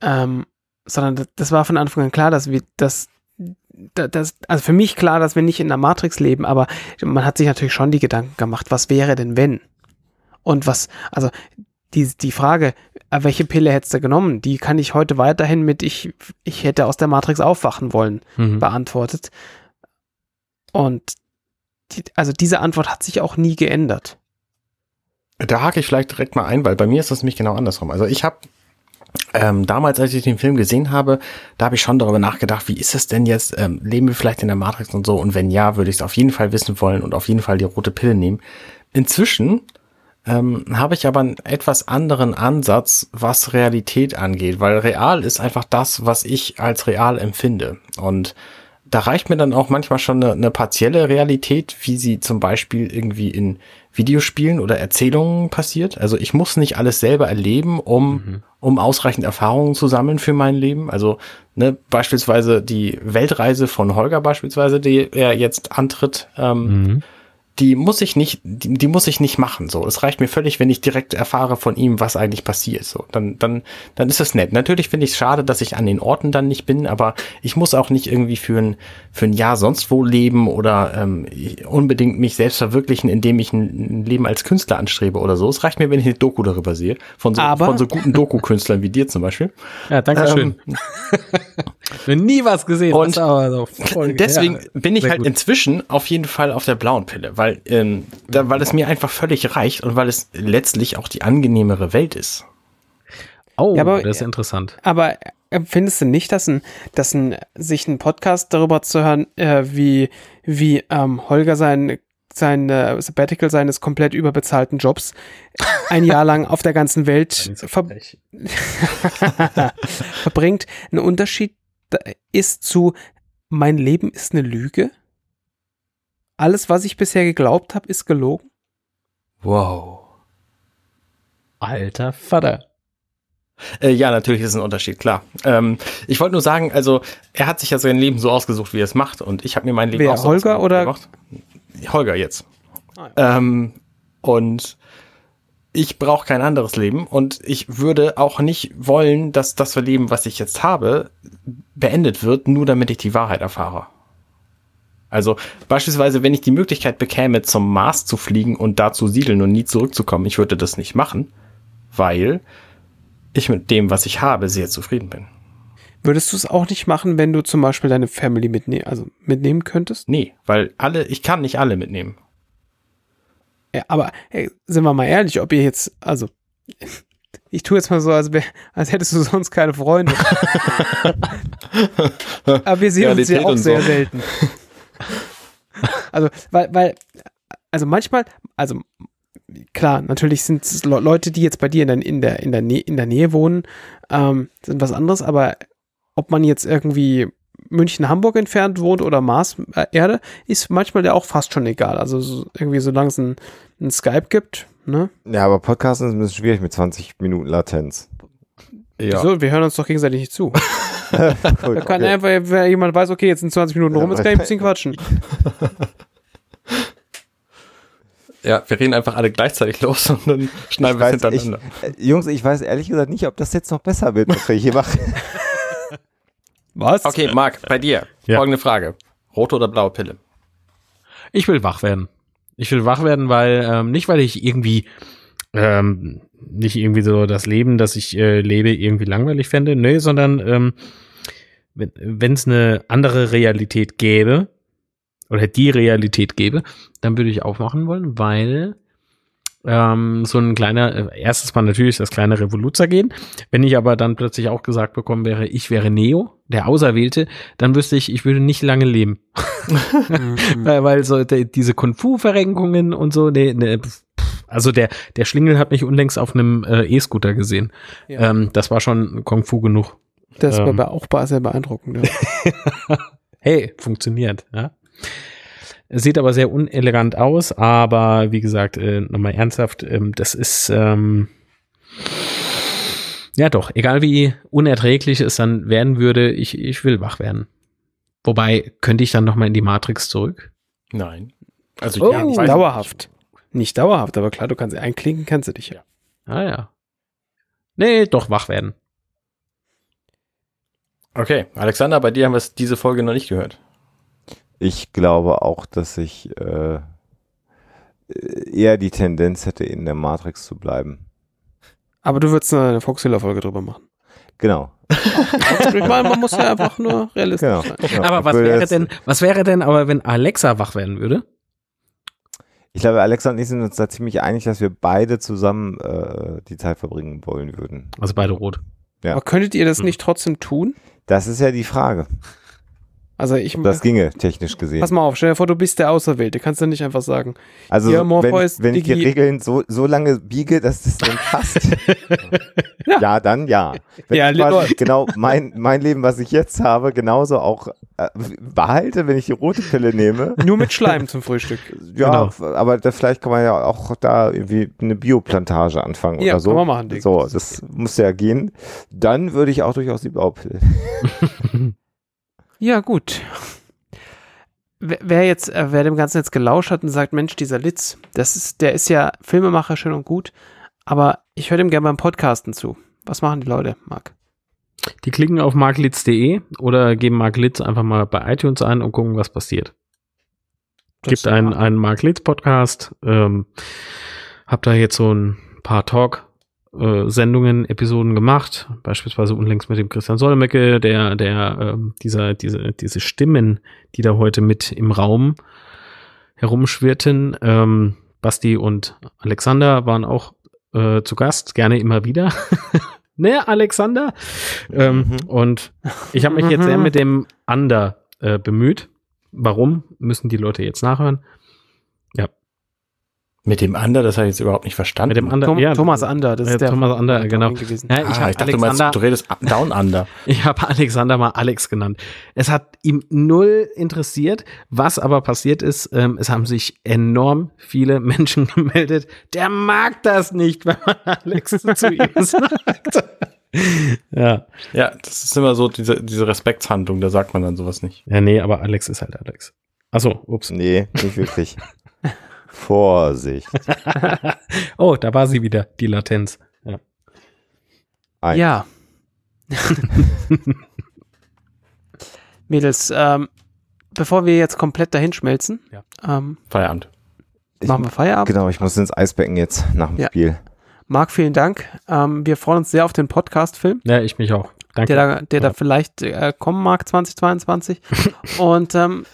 Ähm, sondern das, war von Anfang an klar, dass wir, dass, da- das, also für mich klar, dass wir nicht in der Matrix leben, aber man hat sich natürlich schon die Gedanken gemacht, was wäre denn wenn? Und was, also die, die Frage, äh, welche Pille hättest du genommen, die kann ich heute weiterhin mit ich, ich hätte aus der Matrix aufwachen wollen, Mhm. beantwortet. Und die, also diese Antwort hat sich auch nie geändert. Da hake ich vielleicht direkt mal ein, weil bei mir ist das nämlich genau andersrum. Also ich habe ähm, damals, als ich den Film gesehen habe, da habe ich schon darüber nachgedacht, wie ist es denn jetzt? Ähm, leben wir vielleicht in der Matrix und so? Und wenn ja, würde ich es auf jeden Fall wissen wollen und auf jeden Fall die rote Pille nehmen. Inzwischen ähm, habe ich aber einen etwas anderen Ansatz, was Realität angeht, weil real ist einfach das, was ich als real empfinde. Und da reicht mir dann auch manchmal schon eine, eine partielle Realität, wie sie zum Beispiel irgendwie in Videospielen oder Erzählungen passiert. Also ich muss nicht alles selber erleben, um, um ausreichend Erfahrungen zu sammeln für mein Leben. Also ne, beispielsweise die Weltreise von Holger beispielsweise, die er jetzt antritt, ähm, Mhm. Die muss ich nicht, die, die muss ich nicht machen. So, es reicht mir völlig, wenn ich direkt erfahre von ihm, was eigentlich passiert. So, dann, dann, dann ist es nett. Natürlich finde ich es schade, dass ich an den Orten dann nicht bin, aber ich muss auch nicht irgendwie für ein, für ein Jahr sonst wo leben oder ähm, unbedingt mich selbst verwirklichen, indem ich ein, Leben als Künstler anstrebe oder so. Es reicht mir, wenn ich eine Doku darüber sehe. Von so, Aber- von so guten Doku-Künstlern wie dir zum Beispiel. Ja, danke schön. Wir haben nie was gesehen. Und das aber so voll- Deswegen ja, bin ich halt gut. inzwischen auf jeden Fall auf der blauen Pille, weil, ähm, da, weil es mir einfach völlig reicht und weil es letztlich auch die angenehmere Welt ist. Oh, Ja, aber- das ist interessant. Aber äh, findest du nicht, dass ein, dass ein, sich ein Podcast darüber zu hören, äh, wie, wie ähm, Holger sein, sein äh, Sabbatical seines komplett überbezahlten Jobs ein Jahr lang auf der ganzen Welt ver verbringt, ein Unterschied ist zu mein Leben ist eine Lüge. Alles, was ich bisher geglaubt habe, ist gelogen. Wow. Alter Vater. Äh, ja, natürlich ist es ein Unterschied, klar. Ähm, ich wollte nur sagen, also er hat sich ja sein Leben so ausgesucht, wie er es macht, und ich habe mir mein Leben Wer, auch so Holger ausgesucht, oder- wie er macht. Holger jetzt. Ah, ähm, und ich brauche kein anderes Leben und ich würde auch nicht wollen, dass das Leben, was ich jetzt habe, beendet wird, nur damit ich die Wahrheit erfahre. Also beispielsweise, wenn ich die Möglichkeit bekäme, zum Mars zu fliegen und da zu siedeln und nie zurückzukommen, ich würde das nicht machen, weil ich mit dem, was ich habe, sehr zufrieden bin. Würdest du es auch nicht machen, wenn du zum Beispiel deine Family mitne also mitnehmen könntest? Nee, weil alle, ich kann nicht alle mitnehmen. Ja, aber hey, sind wir mal ehrlich, ob ihr jetzt, also ich tue jetzt mal so, als, wär, als hättest du sonst keine Freunde. aber wir sehen uns ja auch sehr so. selten. Also, weil, weil, also manchmal, also klar, natürlich sind es Le- Leute, die jetzt bei dir in der, in der, in der, Nä in der Nähe wohnen, ähm, sind was anderes, aber ob man jetzt irgendwie München, Hamburg entfernt wohnt oder Mars, äh, Erde, ist manchmal ja auch fast schon egal. Also so, irgendwie, solange es ein, ein Skype gibt, ne? Ja, aber Podcasten ist ein bisschen schwierig mit 20 Minuten Latenz. Ja. So, wir hören uns doch gegenseitig nicht zu. Gut, Da kann okay. einfach, wenn jemand weiß, okay, jetzt sind 20 Minuten rum, jetzt kann ich ein bisschen quatschen. ja, wir reden einfach alle gleichzeitig los und dann schneiden wir es weiß, ich, hintereinander. äh, Jungs, ich weiß ehrlich gesagt nicht, ob das jetzt noch besser wird, was wir hier machen. Was? Okay, Marc, bei dir. Ja. Folgende Frage. Rote oder blaue Pille? Ich will wach werden. Ich will wach werden, weil ähm, nicht, weil ich irgendwie ähm, nicht irgendwie so das Leben, das ich äh, lebe, irgendwie langweilig fände, nö, sondern ähm, wenn es eine andere Realität gäbe oder die Realität gäbe, dann würde ich aufmachen wollen, weil ähm, so ein kleiner, äh, erstes Mal natürlich das kleine Revoluzer gehen. Wenn ich aber dann plötzlich auch gesagt bekommen wäre, ich wäre Neo, der Auserwählte, dann wüsste ich, ich würde nicht lange leben. Mhm. Weil, weil so de, diese Kung-Fu-Verrenkungen und so, ne, ne, also der, der Schlingel hat mich unlängst auf einem äh, E-Scooter gesehen. Ja. Ähm, das war schon Kung-Fu genug. Das war ähm, aber auch sehr beeindruckend. Ja. Hey, funktioniert, ja. Es Sieht aber sehr unelegant aus, aber wie gesagt, äh, nochmal ernsthaft, ähm, das ist, ähm, ja doch, egal wie unerträglich es dann werden würde, ich, ich will wach werden. Wobei, könnte ich dann nochmal in die Matrix zurück? Nein. Also Oh, ja, nicht dauerhaft. Nicht dauerhaft, aber klar, du kannst einklinken, kannst du dich ja. Ah ja. Nee, doch wach werden. Okay, Alexander, bei dir haben wir es diese Folge noch nicht gehört. Ich glaube auch, dass ich äh, eher die Tendenz hätte, in der Matrix zu bleiben. Aber du würdest eine Foxhiller-Folge drüber machen. Genau. Ich meine, man muss ja einfach nur realistisch genau. sein. genau. Aber was wäre denn, was wäre denn aber, wenn Alexa wach werden würde? Ich glaube, Alexa und ich sind uns da ziemlich einig, dass wir beide zusammen äh, die Zeit verbringen wollen würden. Also beide rot. Ja. Aber könntet ihr das nicht trotzdem tun? Das ist ja die Frage. Also ich, Das ginge, technisch gesehen. pass mal auf, stell dir vor, du bist der Auserwählte. Kannst du nicht einfach sagen. Also Ja, wenn, Morpheus, wenn ich die Regeln so, so lange biege, dass es dann passt, Ja. ja. dann ja. Wenn Ja, ich genau mein, mein Leben, was ich jetzt habe, genauso auch äh, behalte, wenn ich die rote Pille nehme. Nur mit Schleim zum Frühstück. Ja, Genau. aber da, vielleicht kann man ja auch da irgendwie eine Bioplantage anfangen Ja, oder so. kann man machen. So, das muss ja gehen. Dann würde ich auch durchaus die Blaupille. Ja, gut. Wer jetzt, äh, wer dem Ganzen jetzt gelauscht hat und sagt, Mensch, dieser Litz, das ist, der ist ja Filmemacher schön und gut, aber ich höre dem gerne beim Podcasten zu. Was machen die Leute, Marc? Die klicken auf marklitz.de oder geben Mark Litz einfach mal bei iTunes ein und gucken, was passiert. Das gibt einen, einen Mark Litz Podcast. Ähm, hab da jetzt so ein paar Talk äh, Sendungen, Episoden gemacht, beispielsweise unlängst mit dem Christian Solmecke, der, der, ähm, dieser, diese, diese Stimmen, die da heute mit im Raum herumschwirrten. Ähm, Basti und Alexander waren auch äh, zu Gast, gerne immer wieder. ne, Alexander? Ähm, Mhm. Und ich habe mich jetzt sehr mit dem Under äh, bemüht. Warum, müssen die Leute jetzt nachhören. Mit dem Ander, das habe ich jetzt überhaupt nicht verstanden. Mit dem anderen, Tom, ja, Thomas Ander, das äh, ist der Thomas Ander, genau. gewesen. Ja, ich ah, habe ich dachte, du, meinst, Alexander, du redest Down Under. ich habe Alexander mal Alex genannt. Es hat ihm null interessiert. Was aber passiert ist, ähm, es haben sich enorm viele Menschen gemeldet. Der mag das nicht, wenn man Alex zu ihm sagt. ja. Ja, das ist immer so diese, diese Respektshandlung, da sagt man dann sowas nicht. Ja, nee, aber Alex ist halt Alex. Achso, ups. Nee, nicht wirklich. Vorsicht. oh, da war sie wieder, die Latenz. Ja. Ein. Ja. Mädels, ähm, bevor wir jetzt komplett dahin schmelzen, Ja. ähm, Feierabend. Ich- machen wir Feierabend. Genau, ich muss ins Eisbecken jetzt nach dem Ja. Spiel. Marc, vielen Dank. Ähm, wir freuen uns sehr auf den Podcast-Film, ja, ich mich auch. Danke. der, da, der da Ja. vielleicht äh, kommen mag 2022. Und ähm,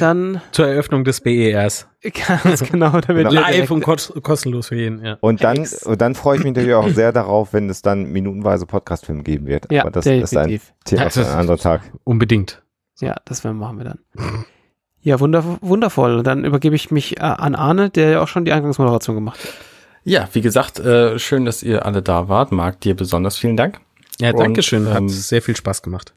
dann Zur Eröffnung des BERs. Ganz genau, damit Genau. Live und kost kostenlos für jeden, ja. Und dann, und dann freue ich mich natürlich auch sehr darauf, wenn es dann minutenweise Podcastfilm geben wird. Ja, Aber das ist ein definitiv. Thema für einen anderen Tag. Unbedingt. Ja, das werden- machen wir dann. Ja, wunder, wundervoll. Dann übergebe ich mich äh, an Arne, der ja auch schon die Eingangsmoderation gemacht hat. Ja, wie gesagt, äh, schön, dass ihr alle da wart. Marc, dir besonders vielen Dank. Ja, Und, danke schön. Hat ähm, sehr viel Spaß gemacht.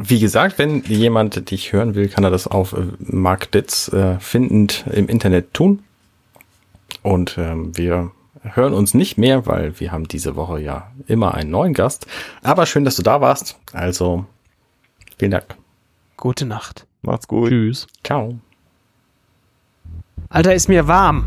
Wie gesagt, wenn jemand dich hören will, kann er das auf äh, Mark Ditz äh, findend im Internet tun. Und ähm, wir hören uns nicht mehr, weil wir haben diese Woche ja immer einen neuen Gast. Aber schön, dass du da warst. Also, vielen Dank. Gute Nacht. Macht's gut. Tschüss. Ciao. Alter, ist mir warm.